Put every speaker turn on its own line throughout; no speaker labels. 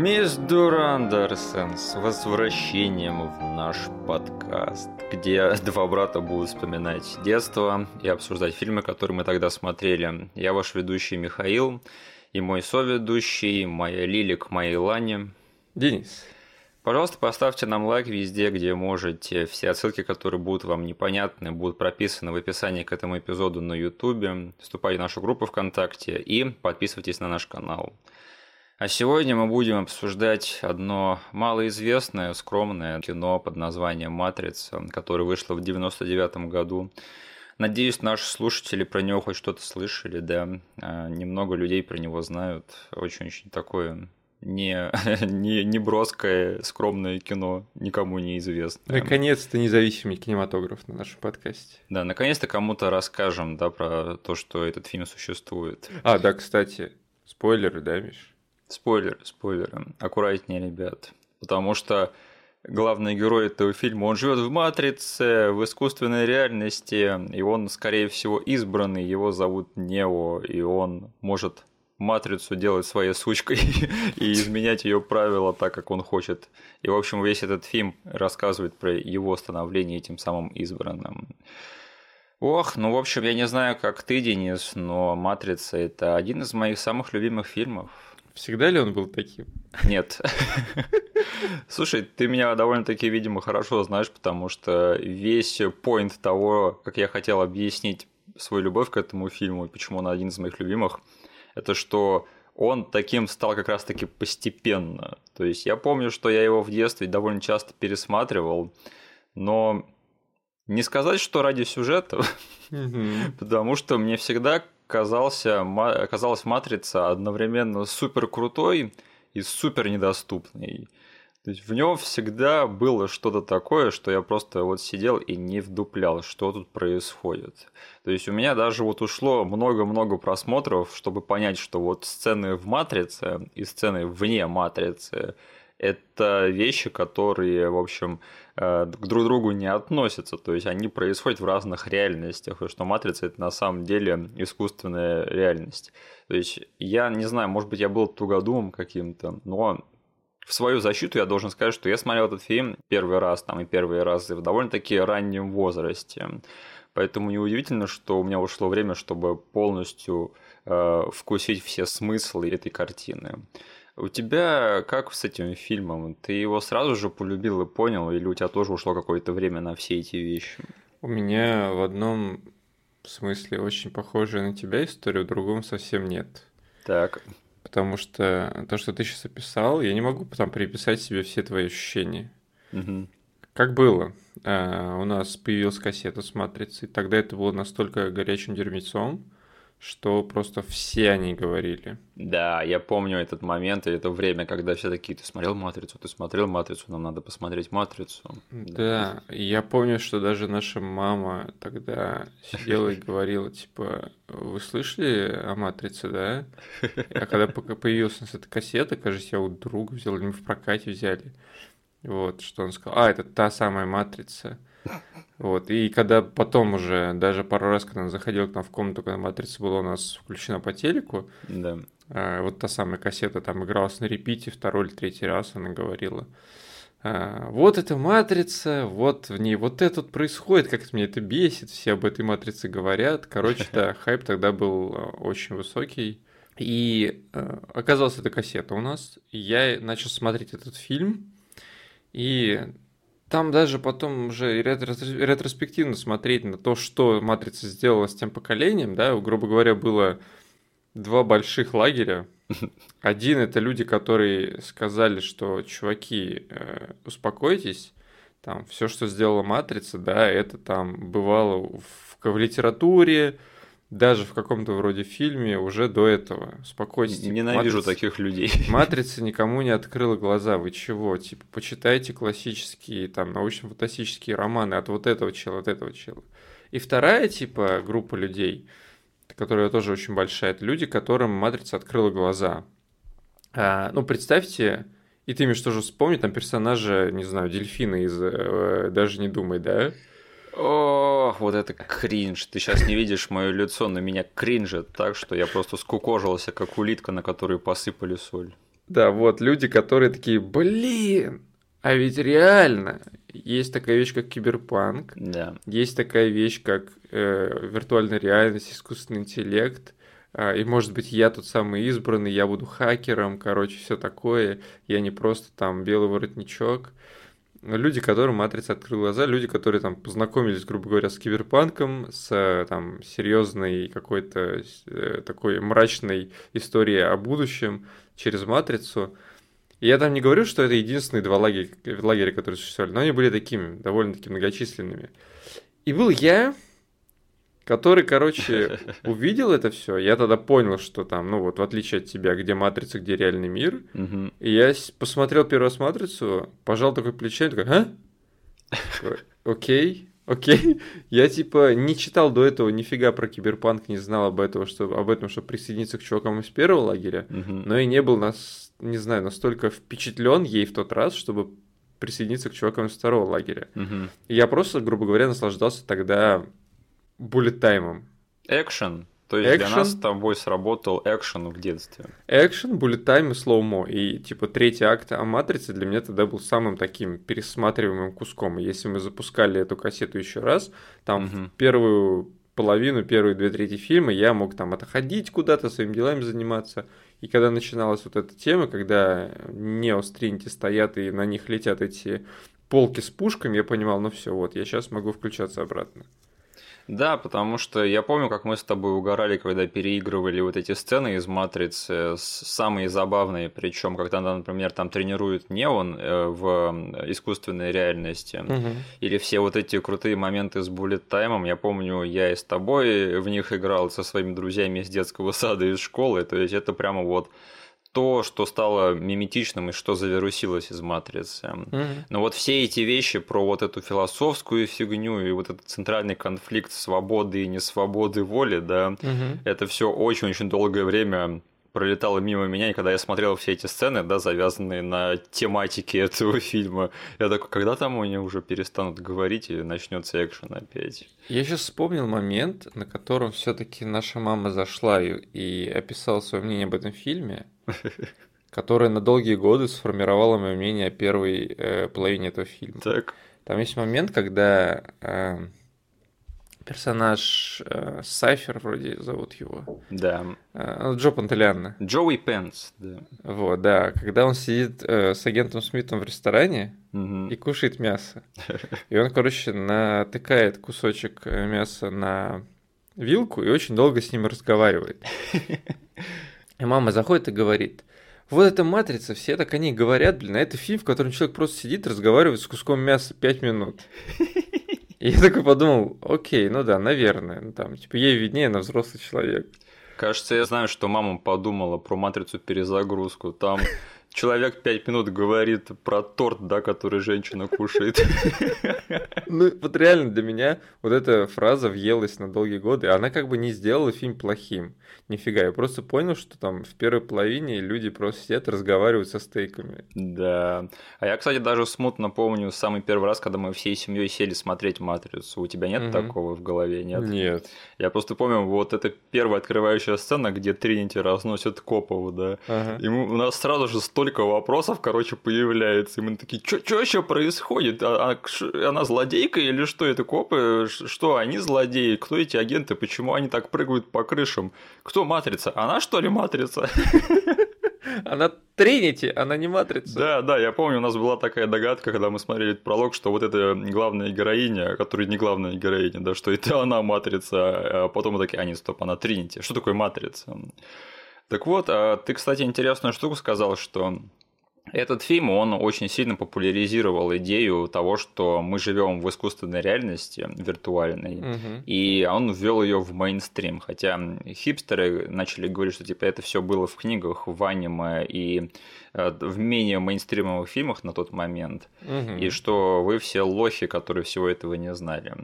Мисс Дурандерсон с возвращением в наш подкаст, где два брата будут вспоминать детство и обсуждать фильмы, которые мы тогда смотрели. Я ваш ведущий Михаил и мой соведущий, моя Лилик, моя Лани.
Денис.
Пожалуйста, поставьте нам лайк везде, где можете. Все отсылки, которые будут вам непонятны, будут прописаны в описании к этому эпизоду на YouTube. Вступайте в нашу группу ВКонтакте и подписывайтесь на наш канал. А сегодня мы будем обсуждать одно малоизвестное, скромное кино под названием «Матрица», которое вышло в 99 году. Надеюсь, наши слушатели про него хоть что-то слышали, да. А, немного людей про него знают. Очень-очень такое не, не, не броское, скромное кино, никому не известное.
Наконец-то независимый кинематограф на нашем подкасте.
Да, наконец-то кому-то расскажем, да, про то, что этот фильм существует.
А, да, кстати, спойлеры, да, Миш?
Спойлеры, спойлеры. Аккуратнее, ребят. Потому что главный герой этого фильма, он живет в матрице, в искусственной реальности, и он, скорее всего, избранный, его зовут Нео, и он может матрицу делать своей сучкой и изменять ее правила так, как он хочет. И, в общем, весь этот фильм рассказывает про его становление этим самым избранным. Ох, ну, в общем, я не знаю, как ты, Денис, но «Матрица» — это один из моих самых любимых фильмов.
Всегда ли он был таким?
Нет. Слушай, ты меня довольно-таки, видимо, хорошо знаешь, потому что весь поинт того, как я хотел объяснить свою любовь к этому фильму и почему он один из моих любимых — это что он таким стал как раз-таки постепенно. То есть я помню, что я его в детстве довольно часто пересматривал, но не сказать, что ради сюжета, потому что мне всегда казался, казалась матрица одновременно супер крутой и супер недоступной. То есть в нем всегда было что-то такое, что я просто вот сидел и не вдуплял, что тут происходит. То есть у меня даже вот ушло много-много просмотров, чтобы понять, что вот сцены в «Матрице» и сцены вне «Матрицы» это вещи, которые, в общем, э, к друг другу не относятся, то есть они происходят в разных реальностях, и что матрица это на самом деле искусственная реальность. То есть я не знаю, может быть, я был тугодумом каким-то, но в свою защиту я должен сказать, что я смотрел этот фильм первый раз, там и первые разы в довольно-таки раннем возрасте. Поэтому неудивительно, что у меня ушло время, чтобы полностью э, вкусить все смыслы этой картины. У тебя как с этим фильмом? Ты его сразу же полюбил и понял, или у тебя тоже ушло какое-то время на все эти вещи?
У меня в одном смысле очень похожая на тебя история, в другом совсем нет.
Так
потому что то, что ты сейчас описал, я не могу потом переписать себе все твои ощущения.
Угу.
Как было? А, у нас появилась кассета с матрицей, тогда это было настолько горячим дерьмецом, что просто все они говорили.
Да, я помню этот момент и это время, когда все такие, ты смотрел «Матрицу», ты смотрел «Матрицу», нам надо посмотреть «Матрицу».
Да, да. я помню, что даже наша мама тогда сидела и говорила, типа, вы слышали о «Матрице», да? А когда появилась у нас эта кассета, кажется, я у друга взял, или мы в прокате взяли, вот, что он сказал, а, это та самая «Матрица». Вот. И когда потом уже, даже пару раз, когда он заходил к нам в комнату, когда матрица была у нас включена по телеку,
да.
а, вот та самая кассета там игралась на репите, второй или третий раз она говорила. А, вот эта матрица, вот в ней вот это вот происходит, как меня это бесит, все об этой матрице говорят. Короче, да, хайп тогда был а, очень высокий. И э, оказалась эта кассета у нас. Я начал смотреть этот фильм, и там даже потом уже ретроспективно смотреть на то, что «Матрица» сделала с тем поколением, да, грубо говоря, было два больших лагеря. Один – это люди, которые сказали, что, чуваки, э, успокойтесь, там, все, что сделала «Матрица», да, это там бывало в, в литературе, даже в каком-то вроде фильме уже до этого. Спокойствие.
Ненавижу Матрица... таких людей.
Матрица никому не открыла глаза. Вы чего? Типа, почитайте классические, там, научно-фантастические романы от вот этого чела, от этого чела. И вторая, типа, группа людей, которая тоже очень большая, это люди, которым Матрица открыла глаза. А, ну, представьте, и ты, Миш, тоже вспомни, там персонажа, не знаю, дельфина из э, «Даже не думай», да?
Ох, вот это кринж. Ты сейчас не видишь мое лицо, на меня кринжит так, что я просто скукожился, как улитка, на которую посыпали соль.
Да, вот люди, которые такие, блин, а ведь реально есть такая вещь, как киберпанк,
Да.
есть такая вещь, как э, виртуальная реальность, искусственный интеллект, а, и может быть я тот самый избранный, я буду хакером, короче, все такое, я не просто там белый воротничок. Люди, которым Матрица открыла глаза, люди, которые там познакомились, грубо говоря, с киберпанком, с э, там серьезной какой-то э, такой мрачной историей о будущем через Матрицу. И я там не говорю, что это единственные два лагеря, лагеря которые существовали, но они были такими, довольно-таки многочисленными. И был я, который, короче, увидел это все. Я тогда понял, что там, ну вот, в отличие от тебя, где матрица, где реальный мир. И я посмотрел первый раз матрицу, пожал такой плечами, такой, а? Такой, Окей, окей. Я типа не читал до этого нифига про киберпанк, не знал об этом, что, об этом, чтобы присоединиться к чувакам из первого лагеря, но и не был, нас, не знаю, настолько впечатлен ей в тот раз, чтобы присоединиться к чувакам из второго лагеря. И я просто, грубо говоря, наслаждался тогда bullet time ом.
Экшен. То есть для
Экшен.
нас с тобой сработал экшен в детстве.
Экшен, bullet time и slow-mo. И типа третий акт о Матрице для меня тогда был самым таким пересматриваемым куском. И если мы запускали эту кассету еще раз, там в первую половину, первые две трети фильма я мог там отходить куда-то, своими делами заниматься. И когда начиналась вот эта тема, когда Неос Тринити стоят и на них летят эти полки с пушками, я понимал, ну все, вот, я сейчас могу включаться обратно.
Да, потому что я помню, как мы с тобой угорали, когда переигрывали вот эти сцены из Матрицы, с- самые забавные, причем, когда, например, там тренируют неон э, в искусственной реальности, или все вот эти крутые моменты с буллет таймом, я помню, я и с тобой в них играл со своими друзьями из детского сада из школы, то есть это прямо вот то, что стало миметичным и что завирусилось из Матрицы.
Мгм.
Но вот все эти вещи про вот эту философскую фигню и вот этот центральный конфликт свободы и несвободы воли, да,
Мгм.
это все очень-очень долгое время пролетало мимо меня, и когда я смотрел все эти сцены, да, завязанные на тематике этого фильма, я такой, когда там они уже перестанут говорить и начнется экшен опять?
Я сейчас вспомнил момент, на котором все-таки наша мама зашла и описала свое мнение об этом фильме, которое на долгие годы сформировало мое мнение о первой э, половине этого фильма.
Так.
Там есть момент, когда э, персонаж э, Сайфер, вроде зовут его,
Да.
э, ну, Джо Пантелианна.
Джоуи Пенс, да.
Вот, да, когда он сидит э, с агентом Смитом в ресторане
Мгм.
и кушает мясо. И он, короче, натыкает кусочек э, мяса на вилку и очень долго с ним разговаривает. И мама заходит и говорит, вот эта матрица, все так о ней говорят, блин, а это фильм, в котором человек просто сидит, разговаривает с куском мяса 5 минут. И я такой подумал, окей, ну да, наверное, ну там, типа, ей виднее, она взрослый человек.
Кажется, я знаю, что мама подумала про матрицу перезагрузку. Там человек пять минут говорит про торт, да, который женщина кушает.
Ну, вот реально для меня вот эта фраза въелась на долгие годы. Она как бы не сделала фильм плохим. Нифига, я просто понял, что там в первой половине люди просто сидят разговаривают со стейками.
Да. А я, кстати, даже смутно помню самый первый раз, когда мы всей семьей сели смотреть матрицу. У тебя нет такого в голове, нет?
Нет.
Я просто помню, вот эта первая открывающая сцена, где Тринити разносит Копову, да.
Ага.
И мы- у нас сразу же столько вопросов, короче, появляется. И мы такие, что еще происходит? А- а она злодейка или что это копы? Что они злодеи? Кто эти агенты? Почему они так прыгают по крышам? Кто матрица? Она что ли матрица?
Она Тринити, она не матрица.
Да, да, я помню, у нас была такая догадка, когда мы смотрели этот пролог, что вот эта главная героиня, которая не главная героиня, да, что это она матрица, а потом мы такие, а нет, стоп, она Тринити. Что такое матрица? Так вот, а ты, кстати, интересную штуку сказал, что этот фильм, он очень сильно популяризировал идею того, что мы живем в искусственной реальности виртуальной,
Мгм.
и он ввел ее в мейнстрим. Хотя хипстеры начали говорить, что типа это все было в книгах, в аниме и э, в менее мейнстримовых фильмах на тот момент,
Мгм.
и что вы все лохи, которые всего этого не знали.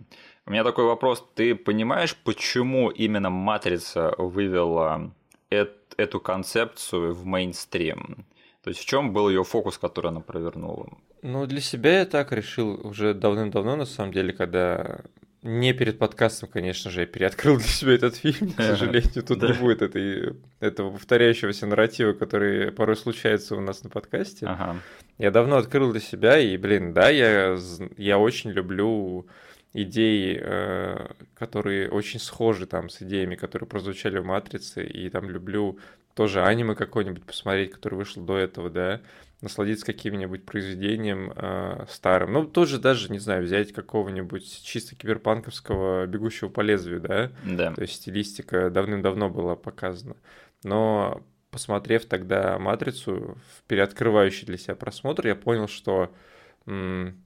У меня такой вопрос: ты понимаешь, почему именно матрица вывела эту концепцию в мейнстрим? То есть в чем был ее фокус, который она провернула?
Ну, для себя я так решил уже давным-давно, на самом деле, когда не перед подкастом, конечно же, я переоткрыл для себя этот фильм. К сожалению, тут не будет этой, этого повторяющегося нарратива, который порой случается у нас на подкасте.
Ага.
Я давно открыл для себя, и, блин, да, я, я очень люблю идеи, э, которые очень схожи там с идеями, которые прозвучали в «Матрице», и там люблю тоже аниме какое-нибудь посмотреть, которое вышло до этого, да, насладиться каким-нибудь произведением э, старым. Ну, тоже даже, не знаю, взять какого-нибудь чисто киберпанковского «Бегущего по лезвию», да?
Да.
То есть стилистика давным-давно была показана. Но посмотрев тогда «Матрицу», в переоткрывающий для себя просмотр, я понял, что м-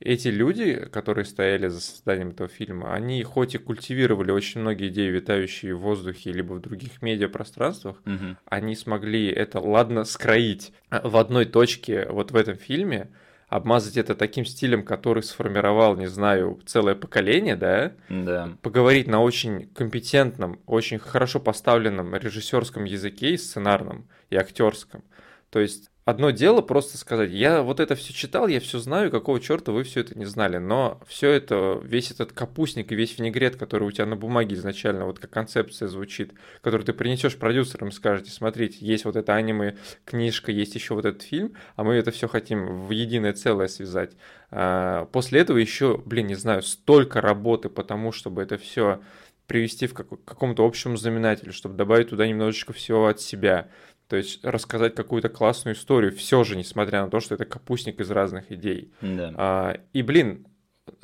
эти люди, которые стояли за созданием этого фильма, они хоть и культивировали очень многие идеи, витающие в воздухе либо в других медиапространствах,
Мгм.
они смогли это, ладно, скроить в одной точке вот в этом фильме, обмазать это таким стилем, который сформировал, не знаю, целое поколение, да,
Да.
поговорить на очень компетентном, очень хорошо поставленном режиссерском языке и сценарном, и актерском. То есть одно дело просто сказать, я вот это все читал, я все знаю, какого черта вы все это не знали, но все это, весь этот капустник и весь винегрет, который у тебя на бумаге изначально, вот как концепция звучит, который ты принесешь продюсерам скажете, смотрите, есть вот эта аниме книжка, есть еще вот этот фильм, а мы это все хотим в единое целое связать. А, После этого еще, блин, не знаю, столько работы по тому, чтобы это все привести в как- какому-то общему знаменателю, чтобы добавить туда немножечко всего от себя. То есть рассказать какую-то классную историю, все же, несмотря на то, что это капустник из разных идей.
Да.
А, и, блин,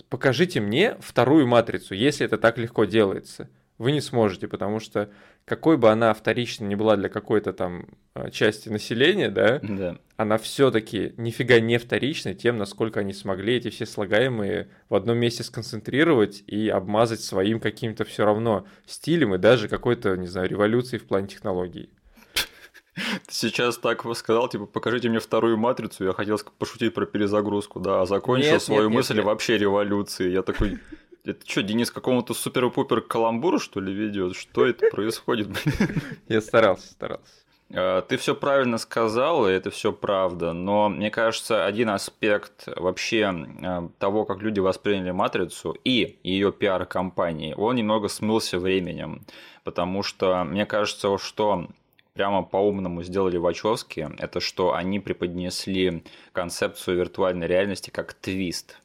покажите мне вторую матрицу, если это так легко делается. Вы не сможете, потому что какой бы она вторично не была для какой-то там а, части населения, да,
Да.
она все-таки нифига не вторична тем, насколько они смогли эти все слагаемые в одном месте сконцентрировать и обмазать своим каким-то все равно стилем и даже какой-то, не знаю, революцией в плане технологий.
Ты сейчас так сказал, типа, покажите мне вторую матрицу. Я хотел пошутить про перезагрузку, да, а закончил
Нет,
свою
нет,
мысль
нет.
вообще революции. Я такой. Это что, Денис какому-то супер-пупер каламбуру, что ли, ведет? Что это происходит?
Я старался, старался.
Э, Ты все правильно сказал, и это все правда, но мне кажется, один аспект вообще э, того, как люди восприняли матрицу и ее пиар-компании, он немного смылся временем, потому что мне кажется, что прямо по-умному сделали Вачовски, это что они преподнесли концепцию виртуальной реальности как твист.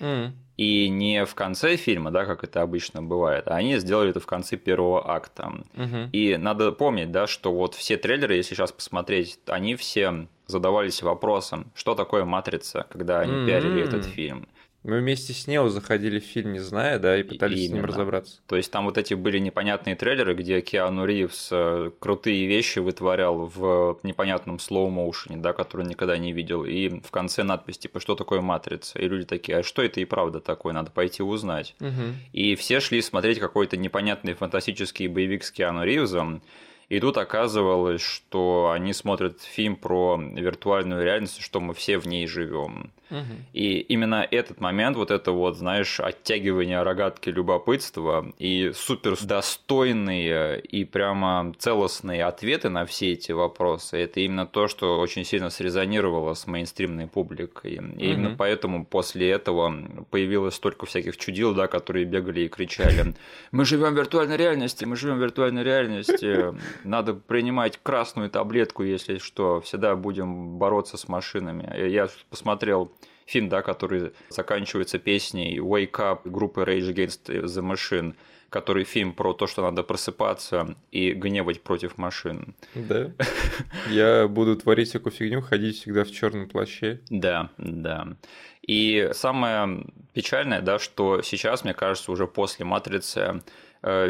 М,
И не в конце фильма, да, как это обычно бывает, а они сделали это в конце первого акта.
мгм.
И надо помнить, да, что вот все трейлеры, если сейчас посмотреть, они все задавались вопросом, что такое матрица, когда они
М-м.
пиарили этот фильм.
Мы вместе с Нео заходили в фильм, не зная, да, и пытались с ним
Именно.
разобраться.
То есть там вот эти были непонятные трейлеры, где Киану Ривз э, крутые вещи вытворял в непонятном слоу-моушене, да, который никогда не видел. И в конце надпись типа «Что такое матрица?» И люди такие «А что это и правда такое? Надо пойти узнать».
Мгм.
И все шли смотреть какой-то непонятный фантастический боевик с Киану Ривзом. И тут оказывалось, что они смотрят фильм про виртуальную реальность, что мы все в ней живем.
Мгм.
И именно этот момент, вот это вот, знаешь, оттягивание рогатки любопытства и супер достойные и прямо целостные ответы на все эти вопросы, это именно то, что очень сильно срезонировало с мейнстримной публикой. И именно
Мгм.
поэтому после этого появилось столько всяких чудил, да, которые бегали и кричали, мы живем в виртуальной реальности, мы живем в виртуальной реальности, надо принимать красную таблетку, если что, всегда будем бороться с машинами. Я посмотрел фильм, да, который заканчивается песней Wake Up группы Rage Against the Machine, который фильм про то, что надо просыпаться и гневать против машин.
Да. Я буду творить всякую фигню, ходить всегда в черном плаще.
Да, да. И самое печальное, да, что сейчас, мне кажется, уже после «Матрицы» э,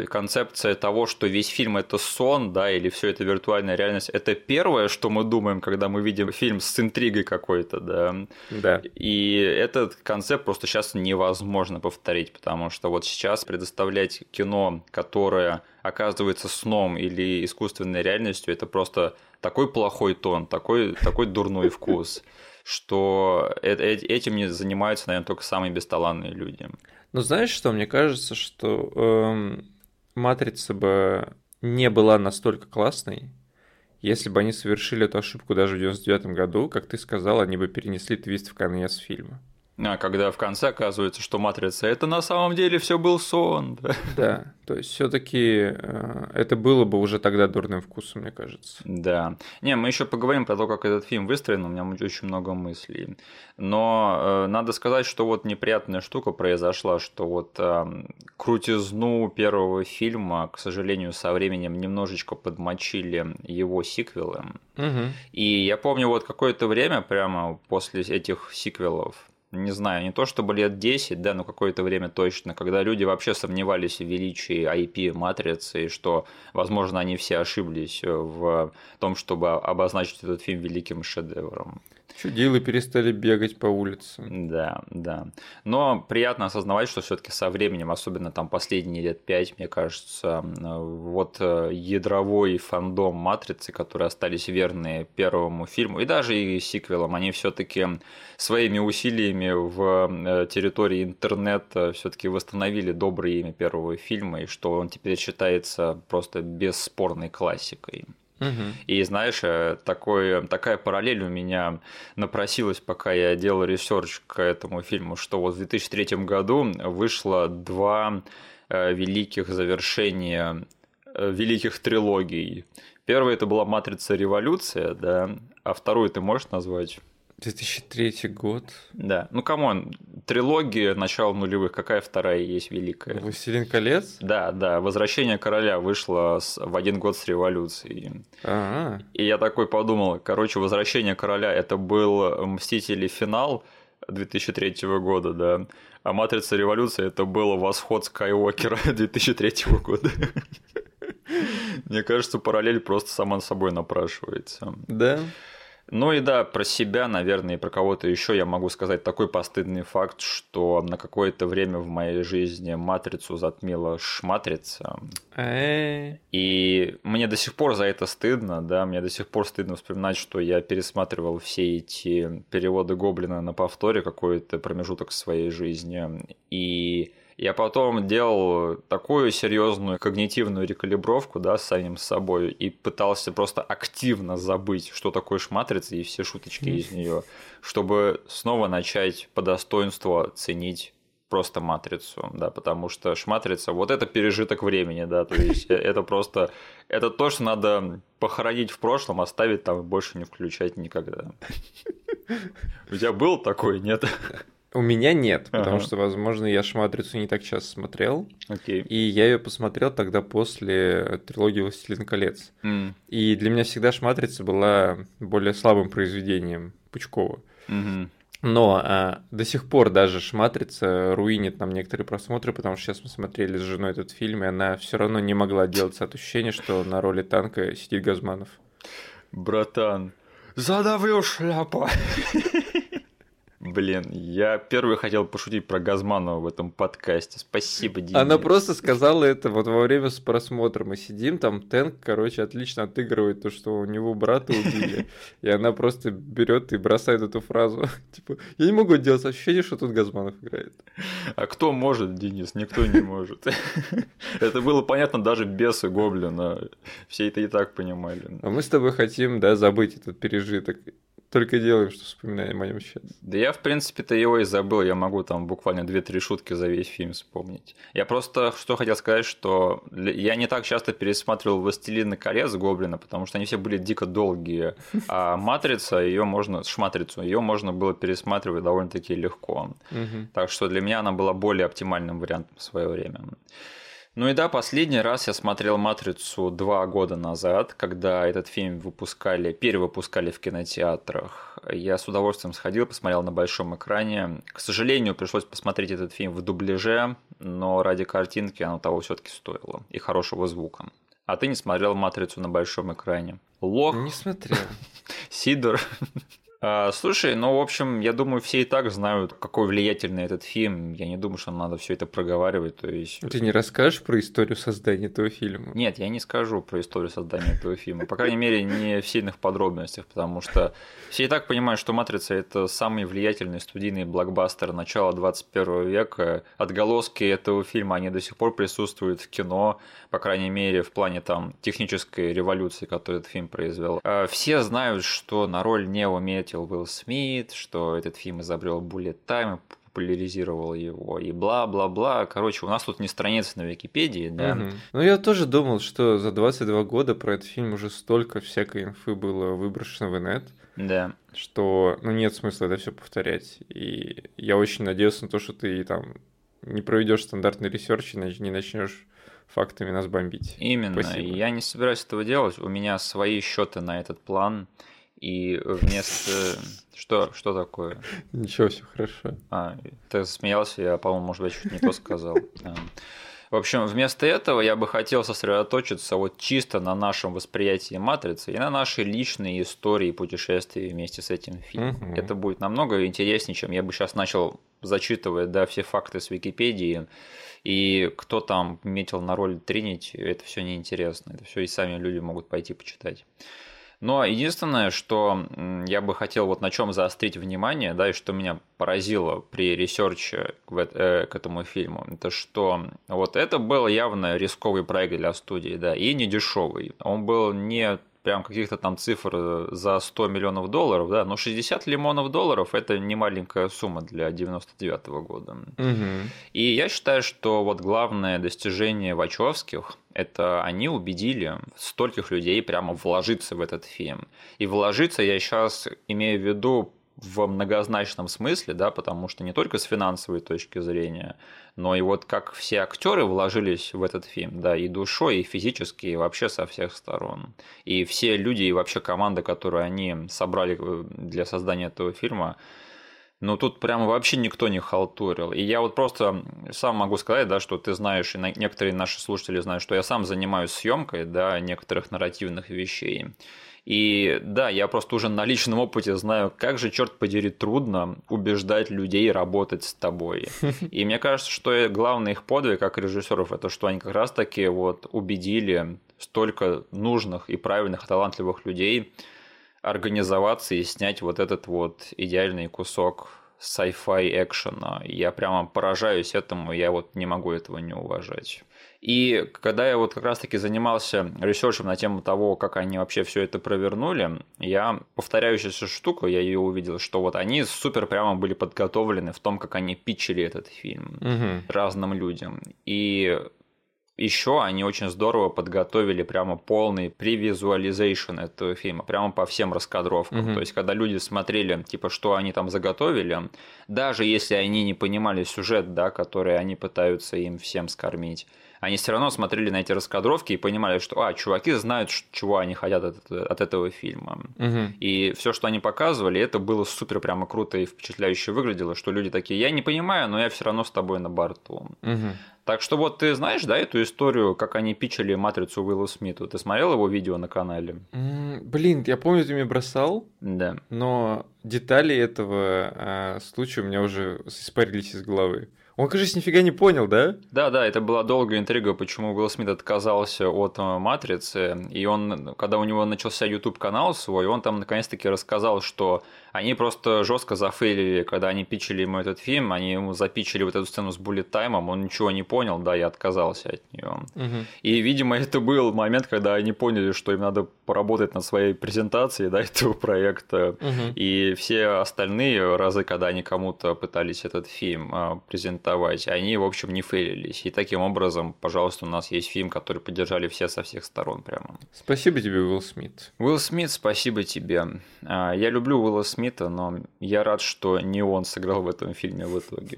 концепция того, что весь фильм это сон, да, или все это виртуальная реальность, это первое, что мы думаем, когда мы видим фильм с интригой какой-то, да.
Да.
И этот концепт просто сейчас невозможно повторить, потому что вот сейчас предоставлять кино, которое оказывается сном или искусственной реальностью, это просто такой плохой тон, такой, такой дурной вкус, что э- э- этим не занимаются, наверное, только самые бесталанные люди.
Но знаешь что, мне кажется, что эм, Матрица бы не была настолько классной, если бы они совершили эту ошибку даже в 99 году, как ты сказал, они бы перенесли твист в конец фильма.
А когда в конце оказывается, что матрица это на самом деле все был сон. Да,
да то есть все-таки э, это было бы уже тогда дурным вкусом, мне кажется.
Да. Не, мы еще поговорим про то, как этот фильм выстроен, у меня очень много мыслей. Но э, надо сказать, что вот неприятная штука произошла, что вот э, крутизну первого фильма, к сожалению, со временем немножечко подмочили его сиквелы.
Угу.
И я помню вот какое-то время прямо после этих сиквелов не знаю, не то чтобы лет 10, да, но какое-то время точно, когда люди вообще сомневались в величии IP-матрицы, и что, возможно, они все ошиблись в том, чтобы обозначить этот фильм великим шедевром.
Чудилы перестали бегать по улице.
Да, да. Но приятно осознавать, что все-таки со временем, особенно там последние лет пять, мне кажется, вот э, ядровой фандом матрицы, которые остались верны первому фильму, и даже и сиквелам, они все-таки своими усилиями в э, территории интернета все-таки восстановили доброе имя первого фильма, и что он теперь считается просто бесспорной классикой. И знаешь, э, такой, такая параллель у меня напросилась, пока я делал research к этому фильму, что вот в 2003 году вышло два э, великих завершения э, великих трилогий. Первая это была «Матрица. Революция», да, а вторую ты можешь назвать?
2003 год.
Да. Ну, come on, трилогия начала нулевых, какая вторая есть великая?
«Властелин колец»?
Да, да. «Возвращение короля» вышло с... в один год с революцией.
А-а-а.
И я такой подумал, короче, «Возвращение короля» это был «Мстители. Финал» 2003 года, да. А «Матрица. Революция» это был «Восход Скайуокера» 2003 года. Мне кажется, параллель просто сама собой напрашивается.
Да.
Ну и да, про себя, наверное, и про кого-то еще я могу сказать такой постыдный факт, что на какое-то время в моей жизни матрицу затмила шматрица. И мне до сих пор за это стыдно, да, мне до сих пор стыдно вспоминать, что я пересматривал все эти переводы Гоблина на повторе какой-то промежуток своей жизни. И я потом делал такую серьезную когнитивную рекалибровку, да, с самим собой и пытался просто активно забыть, что такое шматрица и все шуточки из нее, чтобы снова начать по достоинству ценить просто матрицу, да, потому что шматрица, вот это пережиток времени, да, то есть это просто, это то, что надо похоронить в прошлом, оставить там больше не включать никогда. У тебя был такой, нет?
У меня нет, потому ага. что, возможно, я «Шматрицу» не так часто смотрел.
Окей.
И я ее посмотрел тогда после трилогии «Властелин колец».
Mm.
И для меня всегда «Шматрица» была более слабым произведением Пучкова.
Mm-hmm.
Но а, до сих пор даже «Шматрица» руинит нам некоторые просмотры, потому что сейчас мы смотрели с женой этот фильм, и она все равно не могла делаться от ощущения, что на роли танка сидит Газманов.
Братан, задавлю шляпа. Блин, я первый хотел пошутить про Газманова в этом подкасте. Спасибо, Денис.
Она просто сказала это вот во время просмотра. Мы сидим, там Тэнк, короче, отлично отыгрывает то, что у него брата убили. И она просто берет и бросает эту фразу. Типа, я не могу делать ощущение, что тут Газманов играет.
А кто может, Денис? Никто не может. Это было понятно даже без Гоблина. Все это и так понимали.
А мы с тобой хотим, да, забыть этот пережиток только делаем, что вспоминаем о нем сейчас.
Да я, в принципе-то, его и забыл. Я могу там буквально 2-3 шутки за весь фильм вспомнить. Я просто что хотел сказать, что я не так часто пересматривал «Властелина колец» Гоблина, потому что они все были дико долгие. А «Матрица», ее можно, «Шматрицу», ее можно было пересматривать довольно-таки легко. Так что для меня она была более оптимальным вариантом в свое время. Ну и да, последний раз я смотрел «Матрицу» два года назад, когда этот фильм выпускали, перевыпускали в кинотеатрах. Я с удовольствием сходил, посмотрел на большом экране. К сожалению, пришлось посмотреть этот фильм в дубляже, но ради картинки оно того все таки стоило и хорошего звука. А ты не смотрел «Матрицу» на большом экране? Лох?
Не смотрел.
Сидор? А, слушай, ну, в общем, я думаю, все и так знают, какой влиятельный этот фильм. Я не думаю, что надо все это проговаривать. То есть...
Ты не расскажешь про историю создания этого фильма?
Нет, я не скажу про историю создания этого фильма. По крайней мере, не в сильных подробностях, потому что все и так понимают, что «Матрица» — это самый влиятельный студийный блокбастер начала 21 века. Отголоски этого фильма, они до сих пор присутствуют в кино, по крайней мере, в плане там технической революции, которую этот фильм произвел. А, все знают, что на роль Нео имеет хотел Уилл Смит, что этот фильм изобрел Bullet Time, популяризировал его и бла-бла-бла. Короче, у нас тут не страница на Википедии, да. Угу.
Ну, я тоже думал, что за 22 года про этот фильм уже столько всякой инфы было выброшено в инет.
Да.
Что, ну, нет смысла это все повторять. И я очень надеюсь на то, что ты там не проведешь стандартный research и не начнешь фактами нас бомбить.
Именно.
Спасибо.
Я не собираюсь этого делать. У меня свои счеты на этот план. И вместо... Что, что такое?
Ничего, все хорошо.
А, ты смеялся, я, по-моему, может быть, чуть не то сказал. В общем, вместо этого я бы хотел сосредоточиться вот чисто на нашем восприятии матрицы и на нашей личной истории путешествия вместе с этим фильмом. Угу. Это будет намного интереснее, чем я бы сейчас начал зачитывать да, все факты с Википедии. И кто там метил на роль Тринити, это все неинтересно. Это все и сами люди могут пойти почитать. Но единственное, что я бы хотел вот на чем заострить внимание, да, и что меня поразило при research е э, к этому фильму, это что вот это был явно рисковый проект для студии, да, и не дешевый. Он был не прям каких-то там цифр э, за 100 миллионов долларов, да, но 60 лимонов долларов это не маленькая сумма для 99 -го года.
Угу.
И я считаю, что вот главное достижение Вачовских это они убедили стольких людей прямо вложиться в этот фильм. И вложиться я сейчас имею в виду в многозначном смысле, да, потому что не только с финансовой точки зрения, но и вот как все актеры вложились в этот фильм, да, и душой, и физически, и вообще со всех сторон. И все люди, и вообще команда, которую они собрали э, для создания этого фильма, ну, тут прямо вообще никто не халтурил. И я вот просто сам могу сказать, да, что ты знаешь, и некоторые наши слушатели знают, что я сам занимаюсь съемкой, да, некоторых нарративных вещей. И да, я просто уже на личном опыте знаю, как же, черт подери, трудно убеждать людей работать с тобой. И мне кажется, что главный их подвиг как режиссеров это что они как раз таки вот убедили столько нужных и правильных, талантливых людей организоваться и снять вот этот вот идеальный кусок sci-fi экшена. Я прямо поражаюсь этому, я вот не могу этого не уважать. И когда я вот как раз-таки занимался ресерчем на тему того, как они вообще все это провернули, я повторяющуюся штуку, я ее увидел, что вот они супер прямо были подготовлены в том, как они питчили этот фильм
угу.
разным людям. И еще они очень здорово подготовили прямо полный превизуализейшн этого фильма, прямо по всем раскадровкам. Mm-hmm. То есть, когда люди смотрели, типа, что они там заготовили, даже если они не понимали сюжет, да, который они пытаются им всем скормить, они все равно смотрели на эти раскадровки и понимали, что, а, чуваки знают, чего они хотят от, от этого фильма.
Угу.
И все, что они показывали, это было супер прямо круто и впечатляюще выглядело, что люди такие, я не понимаю, но я все равно с тобой на борту.
Угу.
Так что вот ты знаешь, да, эту историю, как они пичали матрицу Уиллу Смиту? Ты смотрел его видео на канале?
блин, я помню, ты мне бросал.
Да.
Но детали этого а, случая у меня уже испарились из головы. Он, кажется, нифига не понял, да?
Да, да, это была долгая интрига, почему Уилл Смит отказался от э, «Матрицы», и он, когда у него начался YouTube-канал свой, он там наконец-таки рассказал, что они просто жестко зафейлили, когда они пичили ему этот фильм, они ему запичили вот эту сцену с буллет таймом, он ничего не понял, да, и отказался от нее.
Угу.
И, видимо, это был момент, когда они поняли, что им надо поработать над своей презентацией, да, этого проекта.
Угу.
И все остальные разы, когда они кому-то пытались этот фильм а, презентовать, они, в общем, не фейлились. И таким образом, пожалуйста, у нас есть фильм, который поддержали все со всех сторон прямо.
Спасибо тебе, Уилл Смит.
Уилл Смит, спасибо тебе. А, я люблю Уилла Смита Смита, но я рад, что не он сыграл в этом фильме в итоге.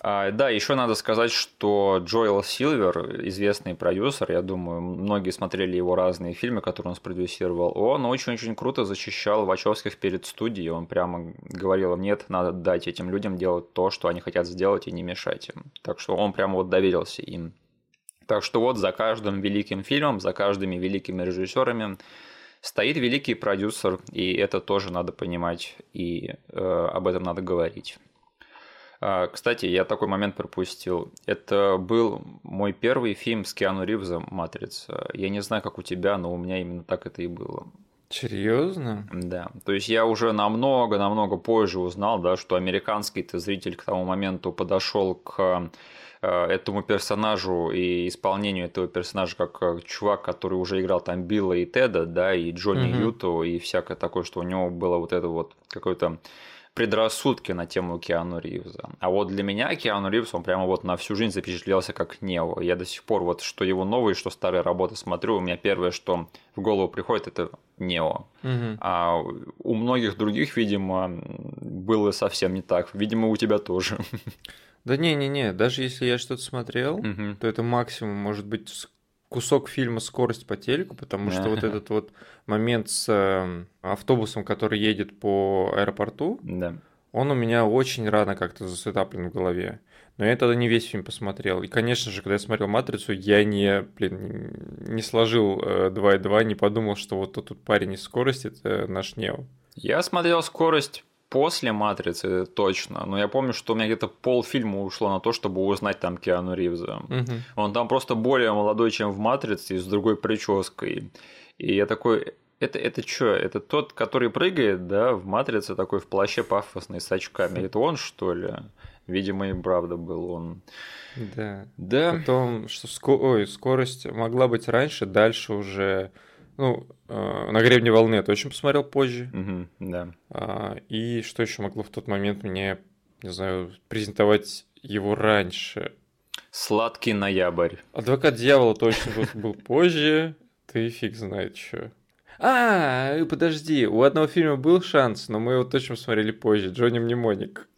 А, да, еще надо сказать, что Джоэл Силвер, известный продюсер, я думаю, многие смотрели его разные фильмы, которые он спродюсировал, он очень-очень круто защищал Вачовских перед студией, он прямо говорил нет, надо дать этим людям делать то, что они хотят сделать, и не мешать им. Так что он прямо вот доверился им. Так что вот за каждым великим фильмом, за каждыми великими режиссерами стоит великий продюсер, и это тоже надо понимать, и э, об этом надо говорить. А, кстати, я такой момент пропустил. Это был мой первый фильм с Киану Ривзом «Матрица». Я не знаю, как у тебя, но у меня именно так это и было.
Серьезно?
Да. То есть я уже намного-намного позже узнал, да, что американский-то зритель к тому моменту подошел к э, этому персонажу и исполнению этого персонажа как э, чувак, который уже играл там Билла и Теда, да, и Джонни угу. Юту, и всякое такое, что у него было вот это вот какое-то предрассудки на тему Киану Ривза. А вот для меня Киану Ривз, он прямо вот на всю жизнь запечатлелся как Нео. Я до сих пор вот что его новые, что старые работы смотрю, у меня первое, что в голову приходит, это Нео. Угу. А у многих других, видимо, было совсем не так. Видимо, у тебя тоже.
Да не-не-не, даже если я что-то смотрел, угу. то это максимум может быть кусок фильма «Скорость по телеку», потому что вот этот вот момент с эм, автобусом, который едет по аэропорту, он у меня очень рано как-то засетаплен в голове. Но я тогда не весь фильм посмотрел. И, конечно же, когда я смотрел «Матрицу», я не, блин, не сложил э, 2 и 2, не подумал, что вот тот, тот парень из скорости – это наш Нео.
Я смотрел «Скорость» после «Матрицы» точно, но я помню, что у меня где-то полфильма ушло на то, чтобы узнать там Киану Ривза. Угу. Он там просто более молодой, чем в «Матрице», и с другой прической. И я такой, это, это что? Это тот, который прыгает, да, в «Матрице», такой в плаще пафосный, с очками. Это он, что ли? Видимо, и правда был он.
Да. Да. Потом, что ско... Ой, скорость могла быть раньше, дальше уже ну, э, на гребне волны я точно посмотрел позже.
Угу, да.
А, и что еще могло в тот момент мне, не знаю, презентовать его раньше?
Сладкий ноябрь.
Адвокат дьявола точно был, позже. Ты фиг знает что. А, подожди, у одного фильма был шанс, но мы его точно смотрели позже. Джонни Мнемоник.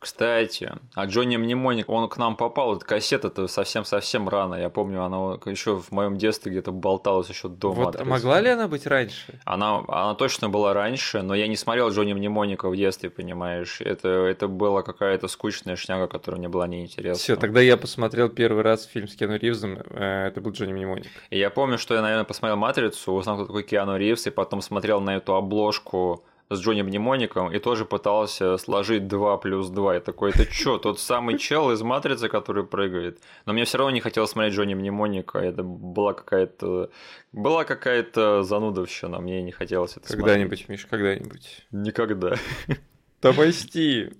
Кстати, а Джонни Мнемоник, он к нам попал, эта кассета-то совсем-совсем рано. Я помню, она еще в моем детстве где-то болталась еще до
вот матрицы. могла ли она быть раньше?
Она, она точно была раньше, но я не смотрел Джонни Мнемоника в детстве, понимаешь. Это, это была какая-то скучная шняга, которая мне была неинтересна.
Все, тогда я посмотрел первый раз фильм с Киану Ривзом, э, это был Джонни Мнемоник.
И я помню, что я, наверное, посмотрел «Матрицу», узнал, кто такой Киану Ривз, и потом смотрел на эту обложку с Джонни Мнемоником и тоже пытался сложить 2 плюс 2. Я такой, это что, тот самый чел из Матрицы, который прыгает? Но мне все равно не хотелось смотреть Джонни Мнемоника. Это была какая-то была какая-то занудовщина, мне не хотелось это
Когда-нибудь, смотреть. Миш, когда-нибудь.
Никогда.
Топасти.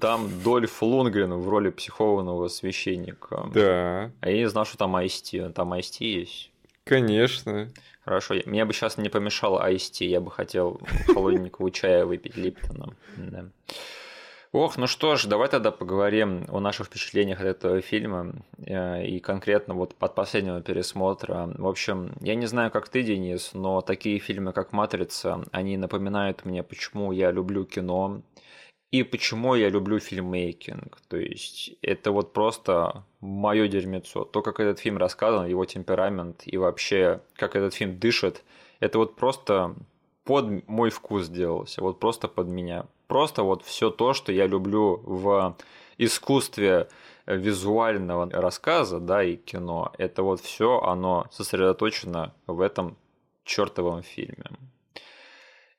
Там Дольф Лунгрен в роли психованного священника.
Да.
А я не знал, что там Айсти. Там Айсти есть.
Конечно.
Хорошо, мне бы сейчас не помешало айсти, я бы хотел холодненького чая выпить Липтоном. Да. Ох, ну что ж, давай тогда поговорим о наших впечатлениях от этого фильма э, и конкретно вот под последнего пересмотра. В общем, я не знаю, как ты, Денис, но такие фильмы, как «Матрица», они напоминают мне, почему я люблю кино, и почему я люблю фильммейкинг. То есть это вот просто мое дерьмецо. То, как этот фильм рассказан, его темперамент и вообще, как этот фильм дышит, это вот просто под мой вкус сделалось, вот просто под меня. Просто вот все то, что я люблю в искусстве визуального рассказа, да, и кино, это вот все, оно сосредоточено в этом чертовом фильме.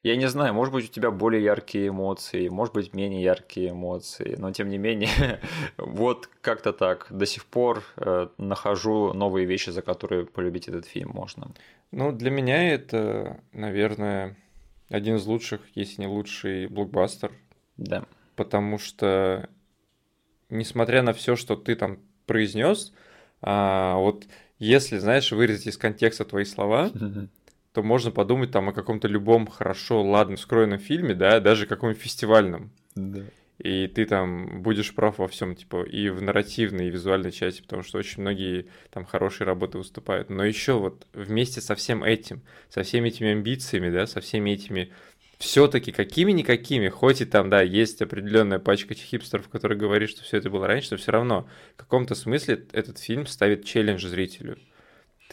Я не знаю, может быть, у тебя более яркие эмоции, может быть, менее яркие эмоции, но тем не менее, вот как-то так. До сих пор э, нахожу новые вещи, за которые полюбить этот фильм можно.
Ну, для меня это, наверное, один из лучших, если не лучший блокбастер.
Да.
Потому что, несмотря на все, что ты там произнес, а, вот если, знаешь, вырезать из контекста твои слова, то можно подумать там о каком-то любом хорошо, ладно, скроенном фильме, да, даже каком-нибудь фестивальном.
Да.
И ты там будешь прав во всем, типа, и в нарративной, и визуальной части, потому что очень многие там хорошие работы выступают. Но еще вот вместе со всем этим, со всеми этими амбициями, да, со всеми этими все-таки какими-никакими, хоть и там, да, есть определенная пачка хипстеров, которые говорят, что все это было раньше, но все равно в каком-то смысле этот фильм ставит челлендж зрителю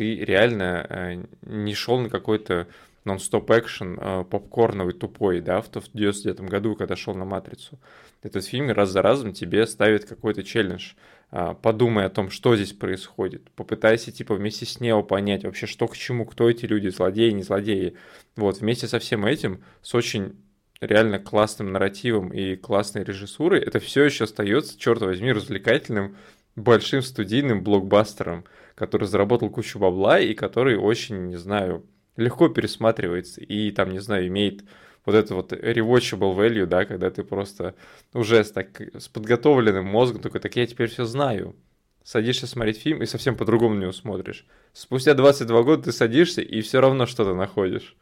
ты реально э, не шел на какой-то нон-стоп экшен э, попкорновый, тупой, да, в 99 году, когда шел на «Матрицу». Этот фильм раз за разом тебе ставит какой-то челлендж. Э, подумай о том, что здесь происходит. Попытайся, типа, вместе с Нео понять вообще, что к чему, кто эти люди, злодеи, не злодеи. Вот, вместе со всем этим, с очень реально классным нарративом и классной режиссурой, это все еще остается, черт возьми, развлекательным большим студийным блокбастером, который заработал кучу бабла и который очень, не знаю, легко пересматривается и там, не знаю, имеет вот это вот rewatchable value, да, когда ты просто уже с, так, с подготовленным мозгом такой, так я теперь все знаю. садишься смотреть фильм и совсем по-другому на него смотришь. Спустя 22 года ты садишься и все равно что-то находишь.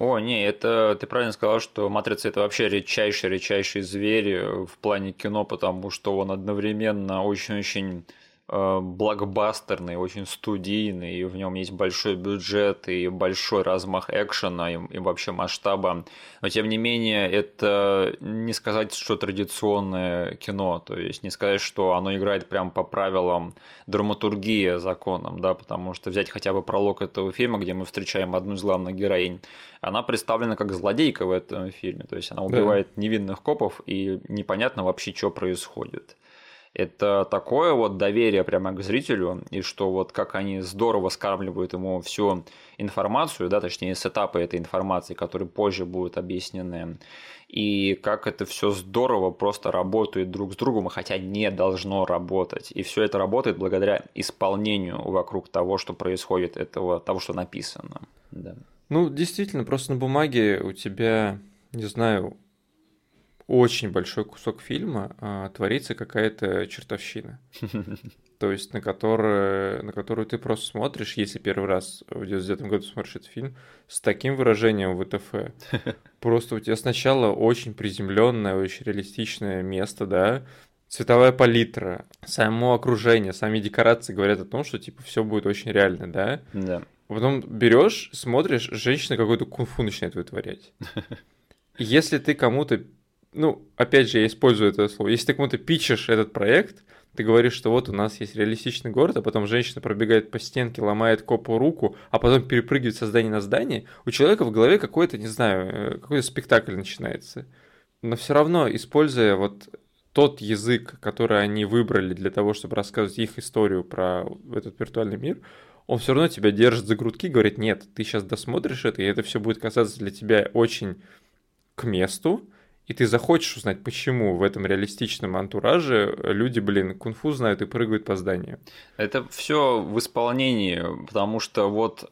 О, не, это ты правильно сказал, что «Матрица» — это вообще редчайший-редчайший зверь в плане кино, потому что он одновременно очень-очень Э, блокбастерный, очень студийный, и в нем есть большой бюджет и большой размах экшена и, и вообще масштаба. Но тем не менее, это не сказать, что традиционное кино, то есть не сказать, что оно играет прям по правилам драматургии законом, да, потому что взять хотя бы пролог этого фильма, где мы встречаем одну из главных героинь, она представлена как злодейка в этом фильме, то есть она убивает да. невинных копов, и непонятно вообще, что происходит это такое вот доверие прямо к зрителю, и что вот как они здорово скармливают ему всю информацию, да, точнее, сетапы этой информации, которые позже будут объяснены, и как это все здорово просто работает друг с другом, хотя не должно работать. И все это работает благодаря исполнению вокруг того, что происходит, этого, того, что написано. Да.
Ну, действительно, просто на бумаге у тебя, не знаю, очень большой кусок фильма а, творится какая-то чертовщина. То есть на, который, на которую ты просто смотришь, если первый раз в 99 году смотришь этот фильм, с таким выражением ВТФ. Просто у тебя сначала очень приземленное, очень реалистичное место, да, цветовая палитра, само окружение, сами декорации говорят о том, что типа все будет очень реально, да?
Да.
Потом берешь, смотришь, женщина какой-то кунг-фу начинает вытворять. Если ты кому-то ну, опять же, я использую это слово, если ты кому-то пичешь этот проект, ты говоришь, что вот у нас есть реалистичный город, а потом женщина пробегает по стенке, ломает копу руку, а потом перепрыгивает со здания на здание, у человека в голове какой-то, не знаю, э, какой-то спектакль начинается. Но все равно, используя вот тот язык, который они выбрали для того, чтобы рассказывать их историю про этот виртуальный мир, он все равно тебя держит за грудки, говорит, нет, ты сейчас досмотришь это, и это все будет казаться для тебя очень к месту, и ты захочешь узнать, почему в этом реалистичном антураже люди, блин, кунг-фу знают и прыгают по зданию.
Это все в исполнении, потому что вот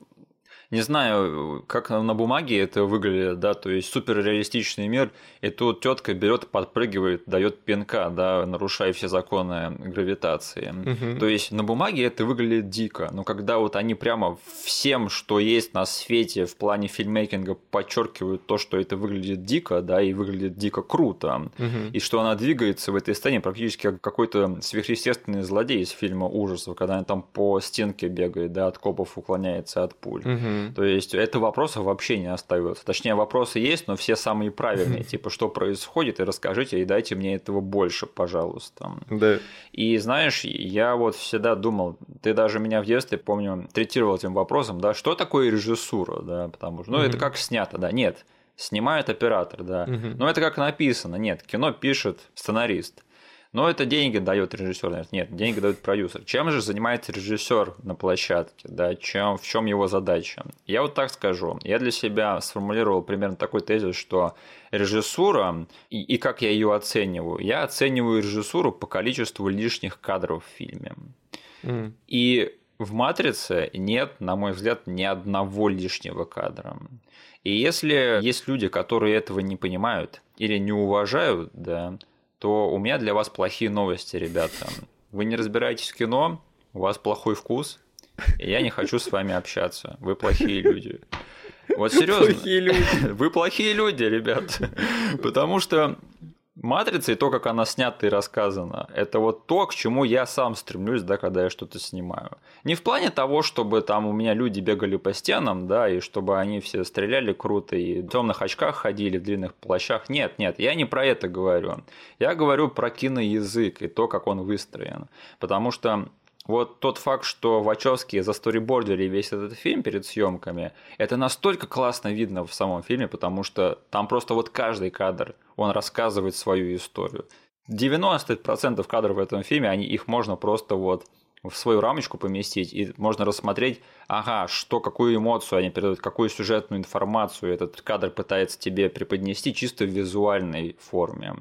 не знаю, как на бумаге это выглядит, да, то есть суперреалистичный мир, и тут тетка берет, подпрыгивает, дает пинка, да, нарушая все законы гравитации. Угу. То есть на бумаге это выглядит дико, но когда вот они прямо всем, что есть на свете в плане фильммейкинга, подчеркивают то, что это выглядит дико, да, и выглядит дико круто, угу. и что она двигается в этой сцене практически как какой-то сверхъестественный злодей из фильма ужасов, когда она там по стенке бегает, да, от копов уклоняется от пуль. Угу. То есть это вопросов вообще не остается. Точнее, вопросы есть, но все самые правильные. Типа, что происходит, и расскажите, и дайте мне этого больше, пожалуйста.
Да.
И знаешь, я вот всегда думал, ты даже меня в детстве, помню, третировал этим вопросом, да, что такое режиссура, да, потому что, ну, это как снято, да, нет, снимает оператор, да, но это как написано, нет, кино пишет сценарист. Но это деньги дает режиссер. Нет, деньги дает продюсер. Чем же занимается режиссер на площадке? Да, чем, в чем его задача? Я вот так скажу. Я для себя сформулировал примерно такой тезис, что режиссура, и, и как я ее оцениваю, я оцениваю режиссуру по количеству лишних кадров в фильме. Mm. И в «Матрице» нет, на мой взгляд, ни одного лишнего кадра. И если есть люди, которые этого не понимают или не уважают, да, то у меня для вас плохие новости, ребята. Вы не разбираетесь в кино, у вас плохой вкус, и я не хочу с вами общаться. Вы плохие люди. Вот серьезно. Плохие люди. Вы плохие люди, ребят. Потому что Матрица и то, как она снята и рассказана, это вот то, к чему я сам стремлюсь, да, когда я что-то снимаю. Не в плане того, чтобы там у меня люди бегали по стенам, да, и чтобы они все стреляли круто и в темных очках ходили, в длинных плащах. Нет, нет, я не про это говорю. Я говорю про киноязык и то, как он выстроен. Потому что вот тот факт, что Вачовски засторибордили весь этот фильм перед съемками, это настолько классно видно в самом фильме, потому что там просто вот каждый кадр, он рассказывает свою историю. 90% кадров в этом фильме, они, их можно просто вот в свою рамочку поместить, и можно рассмотреть, ага, что, какую эмоцию они передают, какую сюжетную информацию этот кадр пытается тебе преподнести чисто в визуальной форме.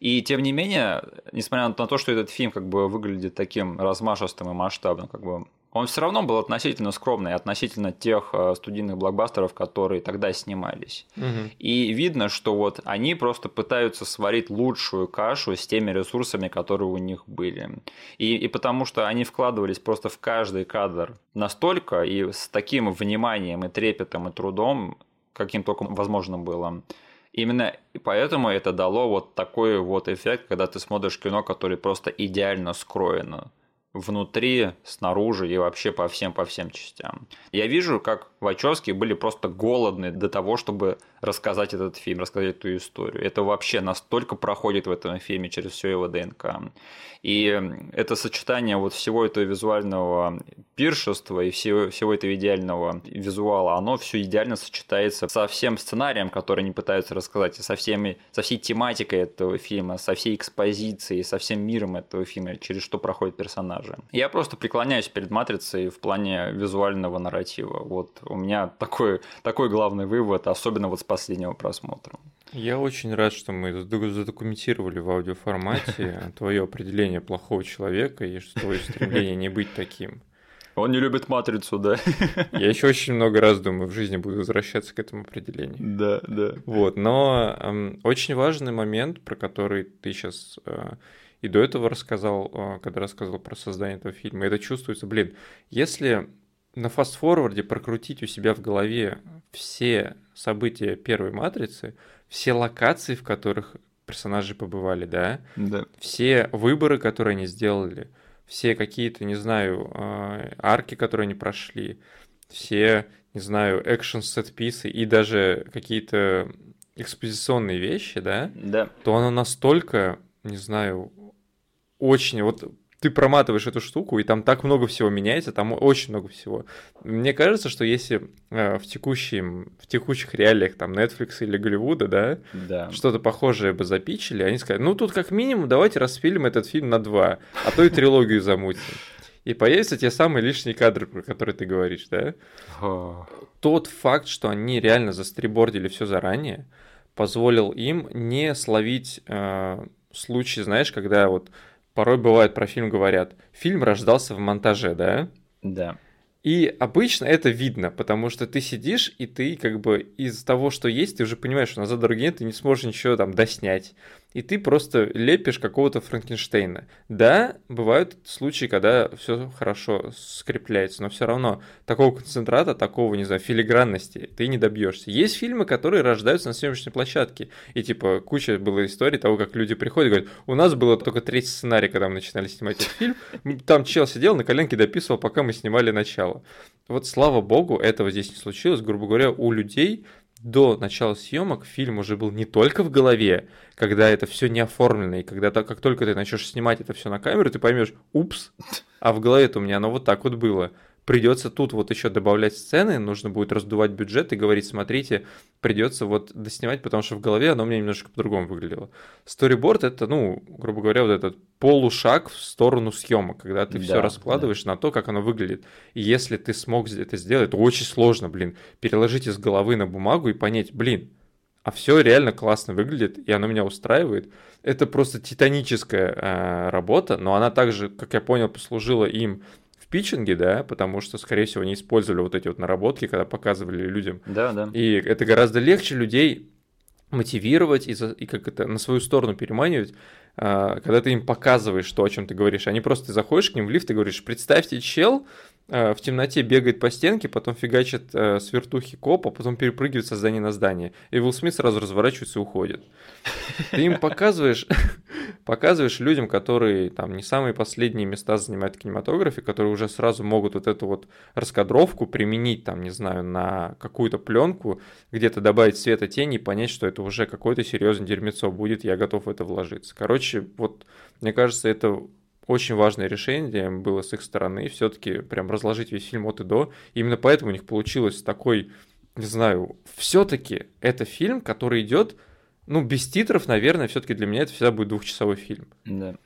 И тем не менее, несмотря на то, что этот фильм как бы выглядит таким размашистым и масштабным, как бы он все равно был относительно скромный, относительно тех э, студийных блокбастеров, которые тогда снимались.
Мгм.
И видно, что вот они просто пытаются сварить лучшую кашу с теми ресурсами, которые у них были. И, и потому что они вкладывались просто в каждый кадр настолько и с таким вниманием и трепетом и трудом, каким только возможно было. Именно поэтому это дало вот такой вот эффект, когда ты смотришь кино, которое просто идеально скроено внутри, снаружи и вообще по всем по всем частям. Я вижу, как Вачовски были просто голодны до того, чтобы рассказать этот фильм, рассказать эту историю. Это вообще настолько проходит в этом фильме через все его ДНК. И это сочетание вот всего этого визуального пиршества и всего, всего этого идеального визуала, оно все идеально сочетается со всем сценарием, который они пытаются рассказать, и со, всеми, со всей тематикой этого фильма, со всей экспозицией, со всем миром этого фильма, через что проходят персонажи. Я просто преклоняюсь перед «Матрицей» в плане визуального нарратива. Вот у меня такой, такой главный вывод, особенно вот с последнего просмотра.
Я очень рад, что мы задокументировали в аудиоформате твое определение плохого человека и что твое стремление не быть таким.
Он не любит «Матрицу», да?
Я еще очень много раз думаю, в жизни буду возвращаться к этому определению.
Да, да.
Вот, но эм, очень важный момент, про который ты сейчас и до этого рассказал, э, когда рассказывал про создание этого фильма, это чувствуется, блин, если на фаст-форварде прокрутить у себя в голове все события первой матрицы, все локации, в которых персонажи побывали, да,
Да.
все выборы, которые они сделали, все какие-то, не знаю, э, арки, которые они прошли, все, не знаю, экшен сет-писы и даже какие-то экспозиционные вещи, да,
Да.
то оно настолько, не знаю, очень... Вот ты проматываешь эту штуку, и там так много всего меняется, там очень много всего. Мне кажется, что если э, в, текущем, в текущих реалиях там Netflix или Голливуда, да,
Да.
что-то похожее бы запичили, они сказали, ну тут как минимум давайте распилим этот фильм на два, а то и трилогию замутим. И появятся те самые лишние кадры, про которые ты говоришь, да? Тот факт, что они реально застрибордили все заранее, позволил им не словить э, случаи, знаешь, когда вот порой бывает про фильм говорят, фильм рождался в монтаже, да?
Да.
И обычно это видно, потому что ты сидишь, и ты как бы из того, что есть, ты уже понимаешь, что назад дороги нет, ты не сможешь ничего там доснять. И ты просто лепишь какого-то Франкенштейна. Да, бывают случаи, когда все хорошо скрепляется, но все равно такого концентрата, такого, не знаю, филигранности ты не добьешься. Есть фильмы, которые рождаются на съемочной площадке. И типа куча было историй того, как люди приходят и говорят, у нас было только третий сценарий, когда мы начинали снимать этот фильм. Там чел сидел, на коленке дописывал, пока мы снимали начало. Вот слава богу, этого здесь не случилось. Грубо говоря, у людей до начала съемок фильм уже был не только в голове, когда это все не оформлено, и когда то- как только ты начнешь снимать это все на камеру, ты поймешь, упс, а в голове-то у меня оно вот так вот было. Придется тут вот еще добавлять сцены, нужно будет раздувать бюджет и говорить, смотрите, придется вот доснимать, потому что в голове оно у меня немножко по-другому выглядело. Сториборд это, ну, грубо говоря, вот этот полушаг в сторону съемок, когда ты все
Да,
раскладываешь на то, как оно выглядит. И если ты смог это сделать, то очень сложно, блин, переложить из головы на бумагу и понять, блин, а все реально классно выглядит, и оно меня устраивает. Это просто титаническая э, работа, но она также, как я понял, послужила им питчинге, да, потому что, скорее всего, они использовали вот эти вот наработки, когда показывали людям.
Да, да.
И это гораздо легче людей мотивировать и, за- и как это на свою сторону переманивать, а, когда ты им показываешь то, о чем ты говоришь. Они просто ты заходишь к ним в лифт и говоришь, представьте, чел в темноте бегает по стенке, потом фигачит а, с вертухи копа, потом перепрыгивает со здания на здание. И Уилл Смит сразу разворачивается и уходит. Ты им показываешь, показываешь людям, которые там не самые последние места занимают в кинематографе, которые уже сразу могут вот эту вот раскадровку применить, там, не знаю, на какую-то пленку, где-то добавить света тени и понять, что это уже какое-то серьезное дерьмецо будет, я готов в это вложиться. Короче, вот мне кажется, это очень важное решение было с их стороны, все-таки прям разложить весь фильм от и до. И именно поэтому у них получилось такой, не знаю, все-таки это фильм, который идет, ну, без титров, наверное, все-таки для меня это всегда будет двухчасовой фильм.
Да.